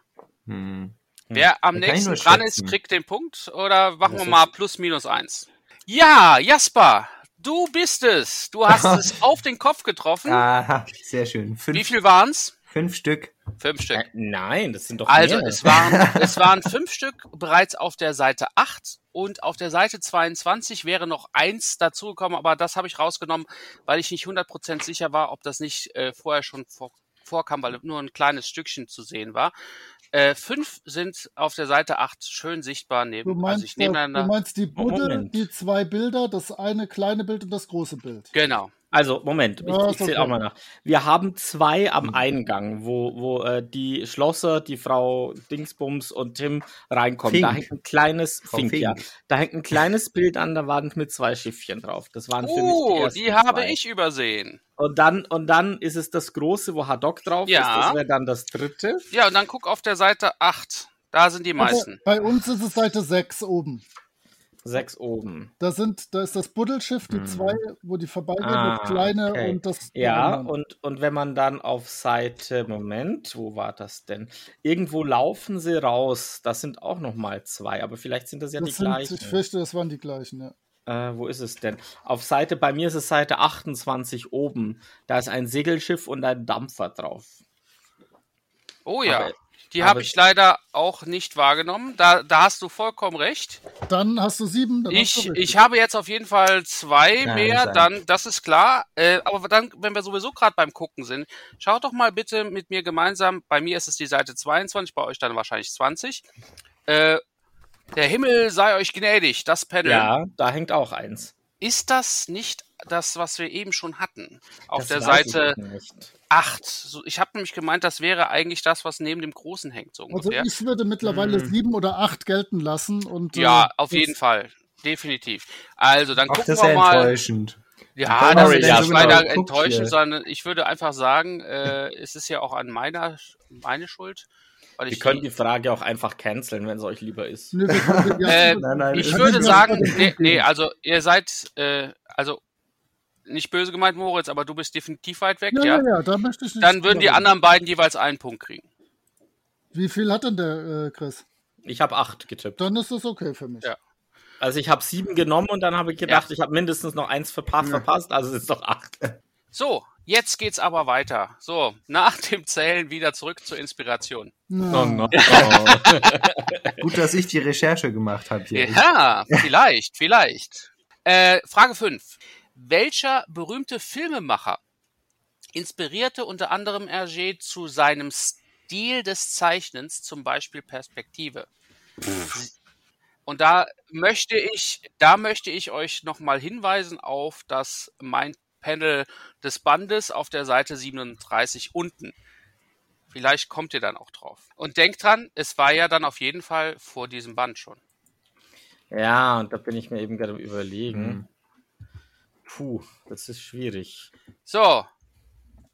Hm. Wer am Da kann ich nächsten dran ist, kriegt den Punkt oder machen Das wir mal plus minus eins. Ja, Jasper, du bist es. Du hast es auf den Kopf getroffen. Aha, sehr schön. Fünf, Wie viel waren's? fünf Stück. Fünf Stück. Äh, nein, das sind doch Also es waren, es waren fünf Stück bereits auf der Seite 8 und auf der Seite 22 wäre noch eins dazugekommen, aber das habe ich rausgenommen, weil ich nicht 100% sicher war, ob das nicht äh, vorher schon vor, vorkam, weil nur ein kleines Stückchen zu sehen war. Äh, fünf sind auf der Seite 8 schön sichtbar neben, Du meinst, also ich äh, du nebeneinander. meinst die Budde, Moment. die zwei Bilder, das eine kleine Bild und das große Bild. Genau. Also, Moment, ich, ich zähle auch mal nach. Wir haben zwei am Eingang, wo, wo äh, die Schlosser, die Frau Dingsbums und Tim reinkommen. Da Fink. hängt ein kleines Fink, Fink. ja. Da hängt ein kleines Bild an der Wand mit zwei Schiffchen drauf. Das waren für mich die Oh, ersten die habe zwei. ich übersehen. Und dann, und dann ist es das große, wo Haddock drauf Ja. ist. Das wäre dann das dritte. Ja, und dann guck auf der Seite 8. Da sind die Also, meisten. bei uns ist es Seite 6 oben. Sechs oben. Da sind, da ist das Buddelschiff, die zwei, wo die vorbeigehen, Ah, das kleine okay. und das. Ja, und, und wenn man dann auf Seite, Moment, wo war das denn? Irgendwo laufen sie raus. Das sind auch noch mal zwei, aber vielleicht sind das ja das die sind, gleichen. ich fürchte, das waren die gleichen, ja. Äh, wo ist es denn? Auf Seite, bei mir ist es Seite 28 oben. Da ist ein Segelschiff und ein Dampfer drauf. Oh ja. aber- die habe ich leider auch nicht wahrgenommen. Da, da hast du vollkommen recht. Dann hast du sieben. Dann hast Ich, ich habe jetzt auf jeden Fall zwei Ja, mehr, dann, das ist klar. Äh, aber dann, wenn wir sowieso gerade beim Gucken sind, schaut doch mal bitte mit mir gemeinsam, bei mir ist es die Seite 22, bei euch dann wahrscheinlich 20. Äh, der Himmel sei euch gnädig, das Panel. Ja, da hängt auch eins. Ist das nicht das, was wir eben schon hatten? Auf Das der ich Seite nicht. 8. So, ich habe nämlich gemeint, das wäre eigentlich das, was neben dem Großen hängt, so Also ich würde mittlerweile Hm. sieben oder acht gelten lassen und ja, äh, auf jeden Fall. Definitiv. Also, dann Ach, gucken das ist wir ja mal. enttäuschend. Ja, das ist ja, genau. leider Guck enttäuschend, hier. sondern ich würde einfach sagen, äh, es ist ja auch an meiner meine Schuld. Weil Wir ich können die, Frage auch einfach canceln, wenn es euch lieber ist. Ja, Äh, Nein, nein, ich würde sagen, nee, nee, also ihr seid, äh, also nicht böse gemeint, Moritz, aber du bist definitiv weit weg, ja, ja. ja, ja, da möchte ich nicht. Dann würden die anderen beiden jeweils einen Punkt kriegen. Wie viel hat denn der äh, Chris? Ich habe acht getippt. Dann ist das okay für mich. Ja. Also ich habe sieben genommen und dann habe ich gedacht, ich habe mindestens noch eins verpasst, verpasst, also es ist doch acht. So, jetzt geht's aber weiter. So, nach dem Zählen wieder zurück zur Inspiration. Na, Oh no. Gut, dass ich die Recherche gemacht habe hier. Ja, vielleicht, vielleicht. Äh, Frage 5. Welcher berühmte Filmemacher inspirierte unter anderem Hergé zu seinem Stil des Zeichnens, zum Beispiel Perspektive? Und da möchte ich, da möchte ich euch nochmal hinweisen auf das Mein Panel des Bandes auf der Seite 37 unten. Vielleicht kommt ihr dann auch drauf. Und denkt dran, es war ja dann auf jeden Fall vor diesem Band schon. Ja, und da bin ich mir eben gerade überlegen. Mhm. Puh, das ist schwierig. So.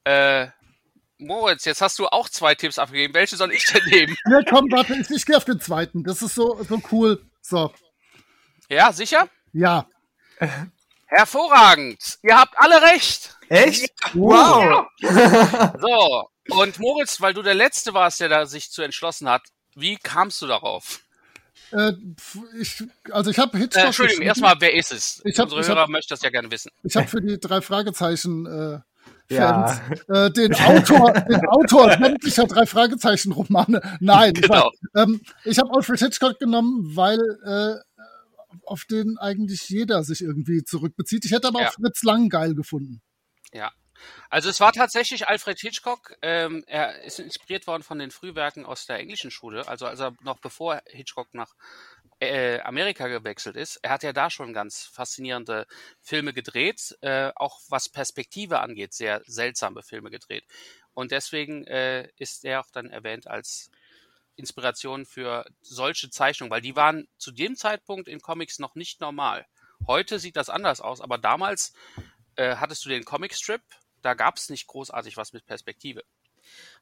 Äh, Moritz, jetzt hast du auch zwei Tipps abgegeben. Welche soll ich denn nehmen? Ne, komm, warte, ich, ich gehe auf den zweiten. Das ist so, so cool. So, Ja, sicher? ja. Hervorragend. Ihr habt alle recht. Echt? Wow. So, und Moritz, weil du der Letzte warst, der da sich zu entschlossen hat, wie kamst du darauf? Äh, ich, also ich habe Äh, Hitchcock. Entschuldigung, geschrieben. erstmal, wer ist es? Ich hab- Unsere ich Hörer hab- möchten das ja gerne wissen. Ich habe für die drei Fragezeichen äh, Ja. Fans äh, den Autor, den Autor sämtlicher drei Fragezeichen Romane. Nein, ich, Genau. weiß, ähm, ich habe Alfred Hitchcock genommen, weil äh, auf den eigentlich jeder sich irgendwie zurückbezieht. Ich hätte aber Ja. auch Fritz Lang geil gefunden. Ja. Also es war tatsächlich Alfred Hitchcock. Ähm, er ist inspiriert worden von den Frühwerken aus der englischen Schule. Also als er noch bevor Hitchcock nach äh, Amerika gewechselt ist, er hat ja da schon ganz faszinierende Filme gedreht, äh, auch was Perspektive angeht, sehr seltsame Filme gedreht. Und deswegen äh, ist er auch dann erwähnt als Inspiration für solche Zeichnungen, weil die waren zu dem Zeitpunkt in Comics noch nicht normal. Heute sieht das anders aus, aber damals äh, hattest du den Comicstrip, da gab es nicht großartig was mit Perspektive.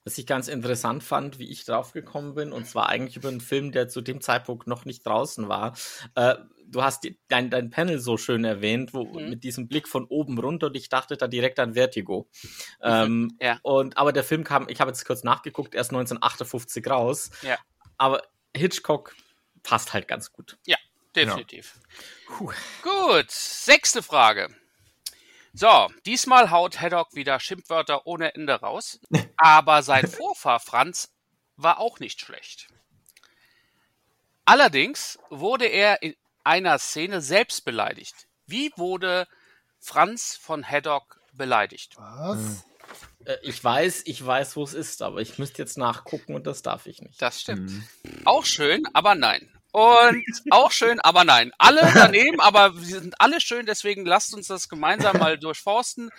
Was ich ganz interessant fand, wie ich draufgekommen bin, und zwar eigentlich über einen Film, der zu dem Zeitpunkt noch nicht draußen war. Äh, du hast die, dein, dein Panel so schön erwähnt, wo Mhm. mit diesem Blick von oben runter und ich dachte da direkt an Vertigo. Ähm, Ja. Und aber der Film kam, ich habe jetzt kurz nachgeguckt, erst 1958 raus. Ja. Aber Hitchcock passt halt ganz gut. Ja, definitiv. Gut, sechste Frage. So, diesmal haut Haddock wieder Schimpfwörter ohne Ende raus, aber sein Vorfahr Franz war auch nicht schlecht. Allerdings wurde er in einer Szene selbst beleidigt. Wie wurde Franz von Haddock beleidigt? Was? Äh, ich weiß, ich weiß, wo es ist, aber ich müsste jetzt nachgucken und das darf ich nicht. Das stimmt. Auch schön, aber nein. Und auch schön, aber nein. Alle daneben, aber sie sind alle schön, deswegen lasst uns das gemeinsam mal durchforsten.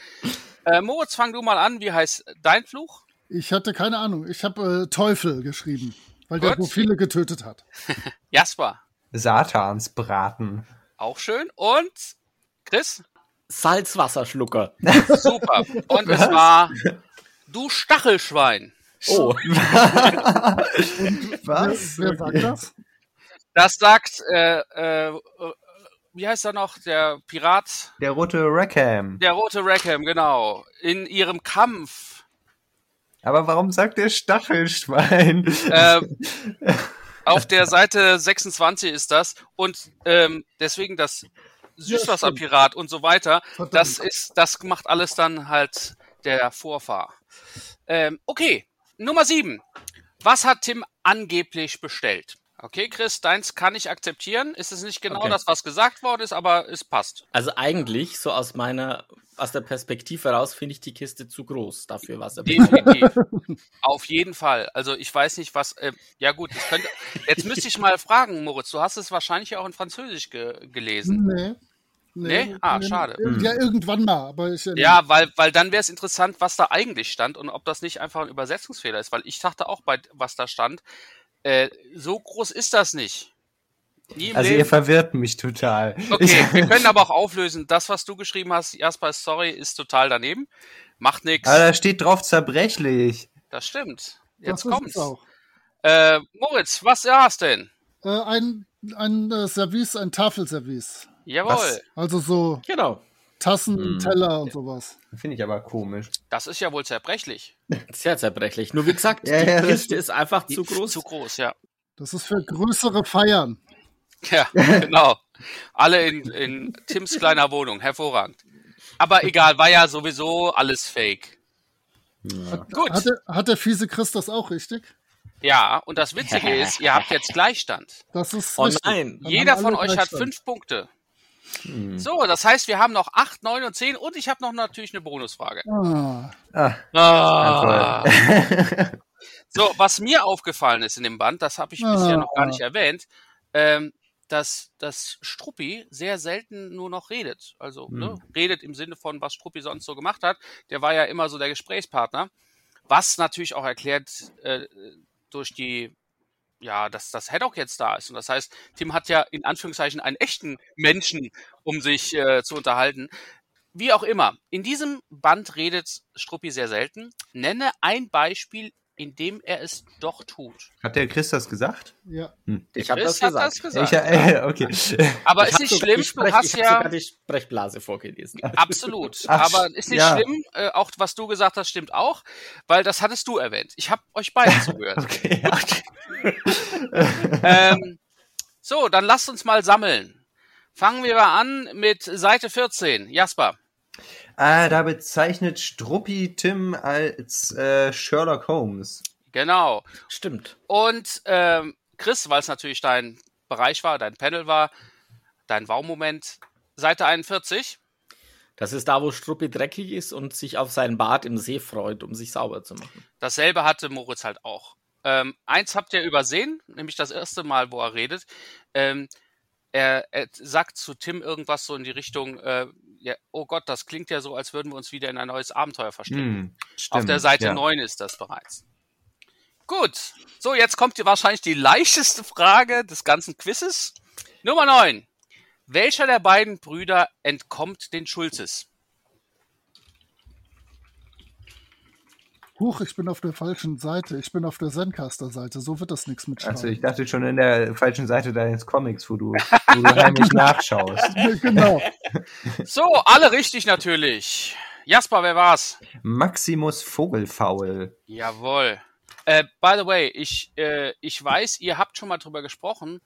Äh, Moritz, fang du mal an. Wie heißt dein Fluch? Ich hatte keine Ahnung. Ich habe äh, Teufel geschrieben, weil der Gut. so viele getötet hat. Jasper. Satansbraten. Auch schön. Und Chris? Salzwasserschlucker. Super. Und es war du Stachelschwein. Oh, Was? Wer sagt das? Das sagt, äh, äh, wie heißt er noch? Der Pirat, Der rote Rackham. der rote Rackham, genau. In ihrem Kampf Aber warum sagt der Stachelschwein? Ähm, auf der Seite 26 ist das. Und ähm, deswegen das Süßwasserpirat und so weiter. Das ist, das macht alles dann halt der Vorfahr. Ähm, okay, Nummer 7. Was hat Tim angeblich bestellt? Okay, Chris, deins kann ich akzeptieren. Ist es nicht genau Okay. das, was gesagt worden ist, aber es passt. also eigentlich, so aus meiner, aus der Perspektive heraus, finde ich die Kiste zu groß dafür, was er Definitiv. Auf jeden Fall. Also ich weiß nicht, was. Äh, ja gut, ich könnte. Jetzt müsste ich mal fragen, Moritz. Du hast es wahrscheinlich auch in Französisch ge gelesen. Nee. Nee? Ah, schade. Ja, irgendwann mal, aber ich. äh, Ja, weil, weil dann wäre es interessant, was da eigentlich stand und ob das nicht einfach ein Übersetzungsfehler ist, weil ich dachte auch bei was da stand, äh, so groß ist das nicht. Also ihr Leben. verwirrt mich total. Okay, wir können aber auch auflösen. Das, was du geschrieben hast, Jasper, sorry, ist total daneben. Macht nichts. Aber da steht drauf zerbrechlich. Das stimmt. das Jetzt ist kommt's. Äh, Moritz, was hast denn? Äh, ein ein äh, Service, ein Tafelservice. Jawohl. Was? Also so Genau. Tassen, Hm. Teller und sowas. Finde ich aber komisch. Das ist ja wohl zerbrechlich. Sehr zerbrechlich. Nur wie gesagt, Ja, die ja, das Kiste ist einfach zu groß. Zu groß, ja. Das ist für größere Feiern. Ja, genau. Alle in, in Tims kleiner Wohnung. Hervorragend. Aber egal, war ja sowieso alles fake. Gut. Hat der, hat der fiese Chris das auch richtig? Ja, und das Witzige ist, ihr habt jetzt Gleichstand. Das ist Oh nein. Jeder von euch hat fünf Punkte. So, das heißt, wir haben noch acht, neun und zehn und ich habe noch natürlich eine Bonusfrage. Ah, Ah, Ah. toll. So, was mir aufgefallen ist in dem Band, das habe ich bisher noch gar Ah. nicht erwähnt, ähm, dass, dass Struppi sehr selten nur noch redet. Also ne, redet im Sinne von, was Struppi sonst so gemacht hat. Der war ja immer so der Gesprächspartner. Was natürlich auch erklärt äh, durch die, ja, dass das Haddock jetzt da ist. Und das heißt, Tim hat ja in Anführungszeichen einen echten Menschen, um sich äh, zu unterhalten. wie auch immer, in diesem Band redet Struppi sehr selten. Nenne ein Beispiel, in dem er es doch tut. Hat der Chris das gesagt? Ja. Ich habe das gesagt. das gesagt. Ich, äh, okay. Aber Ich ist nicht schlimm, ich du sprech, hast ja sogar die Sprechblase vorgelesen. absolut. Ach, Aber ist nicht ja. schlimm, äh, auch was du gesagt hast, stimmt auch, weil das hattest du erwähnt. Ich habe euch beide zugehört. okay. ähm, so, dann lasst uns mal sammeln. Fangen wir mal an mit Seite 14. Jasper. Ah, da bezeichnet Struppi Tim als äh, Sherlock Holmes. Genau. Stimmt. Und ähm, Chris, weil es natürlich dein Bereich war, dein Panel war, dein Wow-Moment. Seite 41. Das ist da, wo Struppi dreckig ist und sich auf seinen Bart im See freut, um sich sauber zu machen. Dasselbe hatte Moritz halt auch. Ähm, eins habt ihr übersehen, nämlich das erste Mal, wo er redet. Ähm, er, er sagt zu Tim irgendwas so in die Richtung, äh, ja, oh Gott, das klingt ja so, als würden wir uns wieder in ein neues Abenteuer verstricken. Hm, Auf der Seite ja. 9 ist das bereits. Gut, so jetzt kommt hier wahrscheinlich die leichteste Frage des ganzen Quizzes. Nummer 9. Welcher der beiden Brüder entkommt den Schulzes? Huch, ich bin auf der falschen Seite. Ich bin auf der Zencaster-Seite. So wird das nichts mit Also ich dachte schon in der falschen Seite deines Comics, wo du, wo du heimlich nachschaust. genau. So, alle richtig natürlich. Jasper, wer war's? Maximus Vogelfaul. Jawohl. Äh, by the way, ich, äh, ich weiß, ihr habt schon mal drüber gesprochen,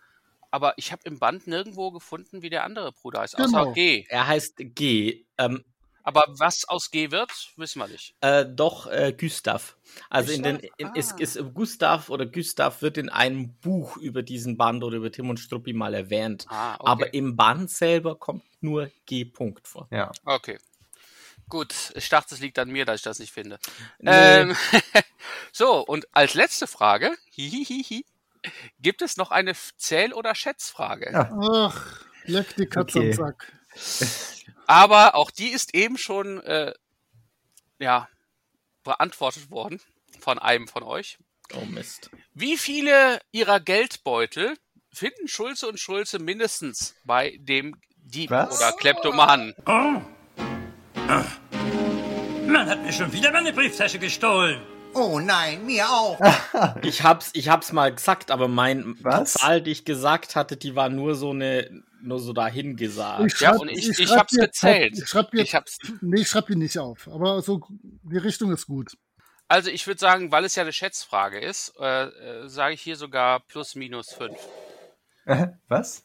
aber ich habe im Band nirgendwo gefunden, wie der andere Bruder heißt, außer Genau. G. Er heißt G. Ähm, Aber was aus G wird, wissen wir nicht. äh, doch äh, Gustav. Also in den Gustav? in, ist, Ah. ist Gustav oder Gustav wird in einem Buch über diesen Band oder über Tim und Struppi mal erwähnt. Ah, okay. Aber im Band selber kommt nur G. Punkt vor. Ja. Okay. Gut, ich dachte, es liegt an mir, dass ich das nicht finde. Nee. Ähm, so, und als letzte Frage, hihihihi, gibt es noch eine Zähl- oder Schätzfrage? Ja. Ach, leck die Katze Okay. am Sack. Aber auch die ist eben schon, äh, ja, beantwortet worden von einem von euch. Oh Mist. Wie viele ihrer Geldbeutel finden Schulze und Schulze mindestens bei dem Dieb Was? oder Kleptomanen? Oh. Ah. Man hat mir schon wieder meine Brieftasche gestohlen. Oh nein, mir auch. Ich hab's, ich hab's mal gesagt, aber mein Was? Zahl, die ich gesagt hatte, die war nur so eine, nur so dahin gesagt. Ja, schreib- und ich- ich schreib hab's jetzt gezählt. Ich schreib jetzt, Ich hab's, nee, ich schreib die nicht auf. Aber so, die Richtung ist gut. also ich würde sagen, weil es ja eine Schätzfrage ist, äh, äh, sage ich hier sogar plus minus fünf. Was?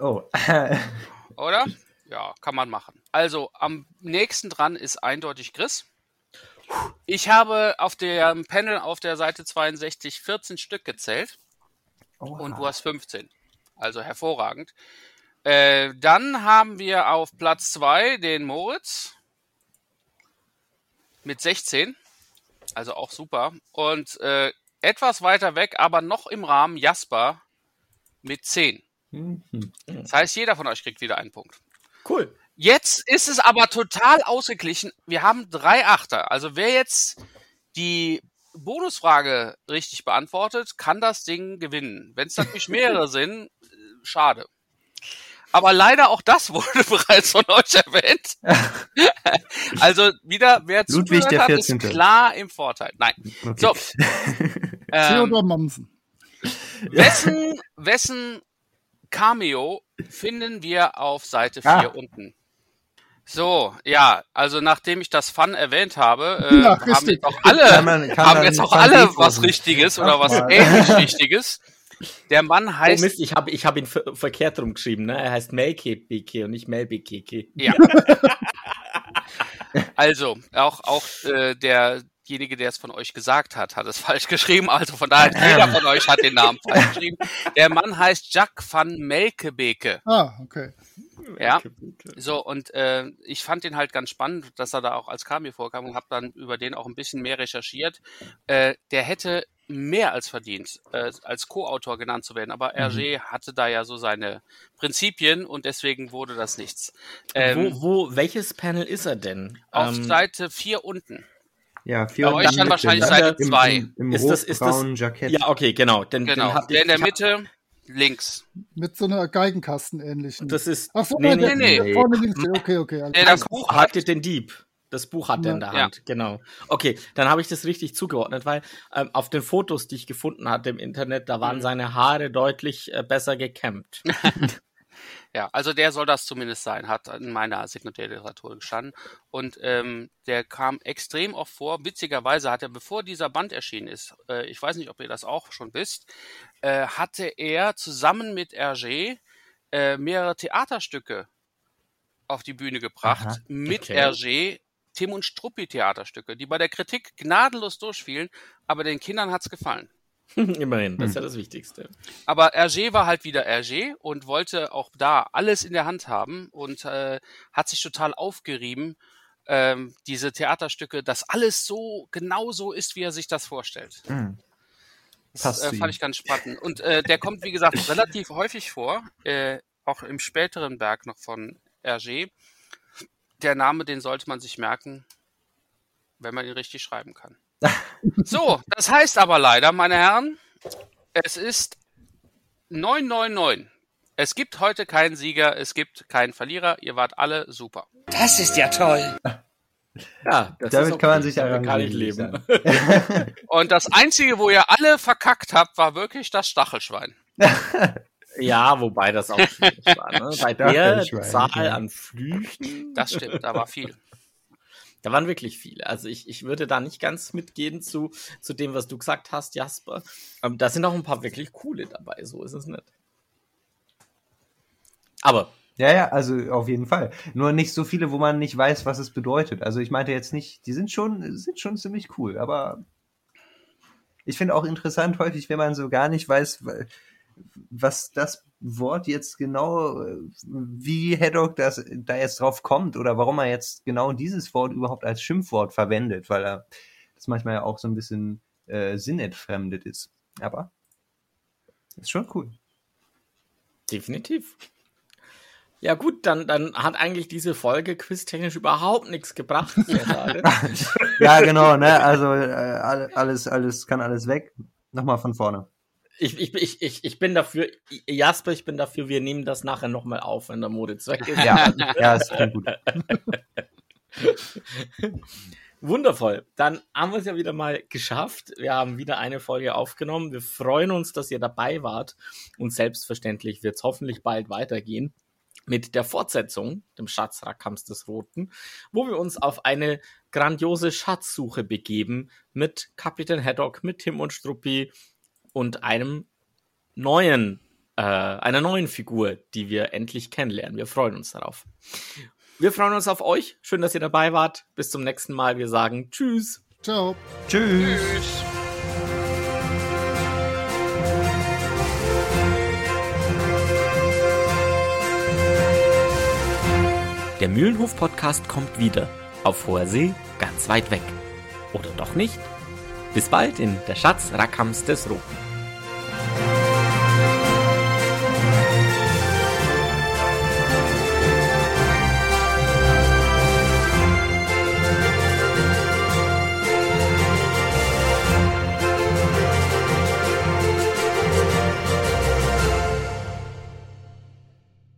Oh. Oder? Ja, kann man machen. Also, am nächsten dran ist eindeutig Chris. Ich habe auf dem Panel auf der Seite 62 14 Stück gezählt und du hast 15. Also hervorragend. Äh, dann haben wir auf Platz 2 den Moritz mit 16. Also auch super. Und äh, etwas weiter weg, aber noch im Rahmen Jasper mit 10. Mhm. Das heißt, jeder von euch kriegt wieder einen Punkt. Cool. Jetzt ist es aber total ausgeglichen. Wir haben drei Achter. Also wer jetzt die Bonusfrage richtig beantwortet, kann das Ding gewinnen. Wenn es natürlich mehrere sind, schade. Aber leider auch das wurde bereits von euch erwähnt. also wieder, wer Ludwig zugehört der hat, ist 14.. klar im Vorteil. Nein. Okay. So. Ähm, Theodor Mommsen. wessen, wessen Cameo finden wir auf Seite 4 Ah. unten? So, ja, also nachdem ich das Fun erwähnt habe, äh, Ja, haben jetzt auch alle, Kann man- kann haben jetzt auch alle was Richtiges oder was mal. ähnlich Richtiges. Der Mann Oh heißt, Mist, ich habe ich hab ihn ver verkehrt rumgeschrieben, ne? Er heißt Melke Beke und nicht Melbekeke. ja. also, auch, auch äh, derjenige, der es von euch gesagt hat, hat es falsch geschrieben. Also von daher, jeder von euch hat den Namen falsch geschrieben. Der Mann heißt Jack van Melkebeke. Ah, okay. Ja. So, und äh, ich fand den halt ganz spannend, dass er da auch als Cameo vorkam und habe dann über den auch ein bisschen mehr recherchiert. Äh, der hätte mehr als verdient, äh, als Co-Autor genannt zu werden, aber Hergé hatte da ja so seine Prinzipien und deswegen wurde das nichts. Ähm, wo, wo, welches Panel ist er denn? auf Ähm, Seite 4 unten. Ja, vier Bei euch der dann wahrscheinlich? Seite Im- zwei. Im, im Ist das- ist das- Jackett. ja, okay, genau. Den, Genau. Den Der in der Mitte, Links. Mit so einer Geigenkasten-ähnlichen. Das ist. Ach so, nee, der, nee, der nee. vorne links. Okay, okay. alles Nee, das Buch hat ihr den Dieb. Das Buch hat er in der Ja. Hand, genau. Okay, dann habe ich das richtig zugeordnet, weil ähm, auf den Fotos, die ich gefunden hatte im Internet, da waren Mhm. seine Haare deutlich äh, besser gekämmt. ja, also der soll das zumindest sein, hat in meiner Sekundärliteratur gestanden. Und ähm, der kam extrem oft vor. Witzigerweise hat er, bevor dieser Band erschienen ist, äh, ich weiß nicht, ob ihr das auch schon wisst, äh, hatte er zusammen mit Hergé äh, mehrere Theaterstücke auf die Bühne gebracht Aha, mit okay. Hergé. Tim und Struppi Theaterstücke, die bei der Kritik gnadenlos durchfielen, aber den Kindern hat's gefallen. Immerhin, das ist ja Hm. das Wichtigste. Aber Hergé war halt wieder Hergé und wollte auch da alles in der Hand haben und äh, hat sich total aufgerieben, ähm, diese Theaterstücke, dass alles so genau so ist, wie er sich das vorstellt. Mhm. Das äh, fand ich ganz spannend. Und äh, der kommt, wie gesagt, relativ häufig vor, äh, auch im späteren Werk noch von Hergé. Der Name, den sollte man sich merken, wenn man ihn richtig schreiben kann. So, das heißt aber leider, meine Herren, es ist 999. Es gibt heute keinen Sieger, es gibt keinen Verlierer. Ihr wart alle super. Das ist ja toll. Ja, das Damit ist kann man sich Damit kann ich leben. Und das Einzige, wo ihr alle verkackt habt, war wirklich das Stachelschwein. Ja, wobei das auch schwierig war. Ne? Bei der Zahl an Flüchten, Das stimmt, da war viel. Da waren wirklich viele. Also ich, ich würde da nicht ganz mitgehen zu, zu dem, was du gesagt hast, Jasper. Ähm, da sind auch ein paar wirklich coole dabei, so ist es nicht. Aber Ja, ja, also auf jeden Fall. Nur nicht so viele, wo man nicht weiß, was es bedeutet. Also ich meinte jetzt nicht, die sind schon, sind schon ziemlich cool, aber ich finde auch interessant häufig, wenn man so gar nicht weiß, wa- was das Wort jetzt genau, äh, wie Haddock das da jetzt drauf kommt oder warum er jetzt genau dieses Wort überhaupt als Schimpfwort verwendet, weil er das manchmal ja auch so ein bisschen äh, sinnentfremdet ist. Aber ist schon cool. definitiv. Ja gut, dann, dann hat eigentlich diese Folge quiztechnisch überhaupt nichts gebracht. Ja, genau, ne? Also äh, all- alles, alles, kann alles weg. Nochmal von vorne. Ich, ich, ich, ich, ich bin dafür, Jasper, ich bin dafür, wir nehmen das nachher nochmal auf, wenn der Moritz weg ist. Ja, ja, ist klingt gut. Wundervoll. Dann haben wir es ja wieder mal geschafft. Wir haben wieder eine Folge aufgenommen. Wir freuen uns, dass ihr dabei wart. Und selbstverständlich wird es hoffentlich bald weitergehen mit der Fortsetzung, dem Schatz Rakams des Roten, wo wir uns auf eine grandiose Schatzsuche begeben mit Kapitän Haddock, mit Tim und Struppi und einem neuen, äh, einer neuen Figur, die wir endlich kennenlernen. Wir freuen uns darauf. Wir freuen uns auf euch. Schön, dass ihr dabei wart. Bis zum nächsten Mal. Wir sagen Tschüss. Ciao. Tschüss. Tschüss. Der Mühlenhof-Podcast kommt wieder. Auf hoher See, ganz weit weg. Oder doch nicht? Bis bald in Der Schatz Rakams des Roten.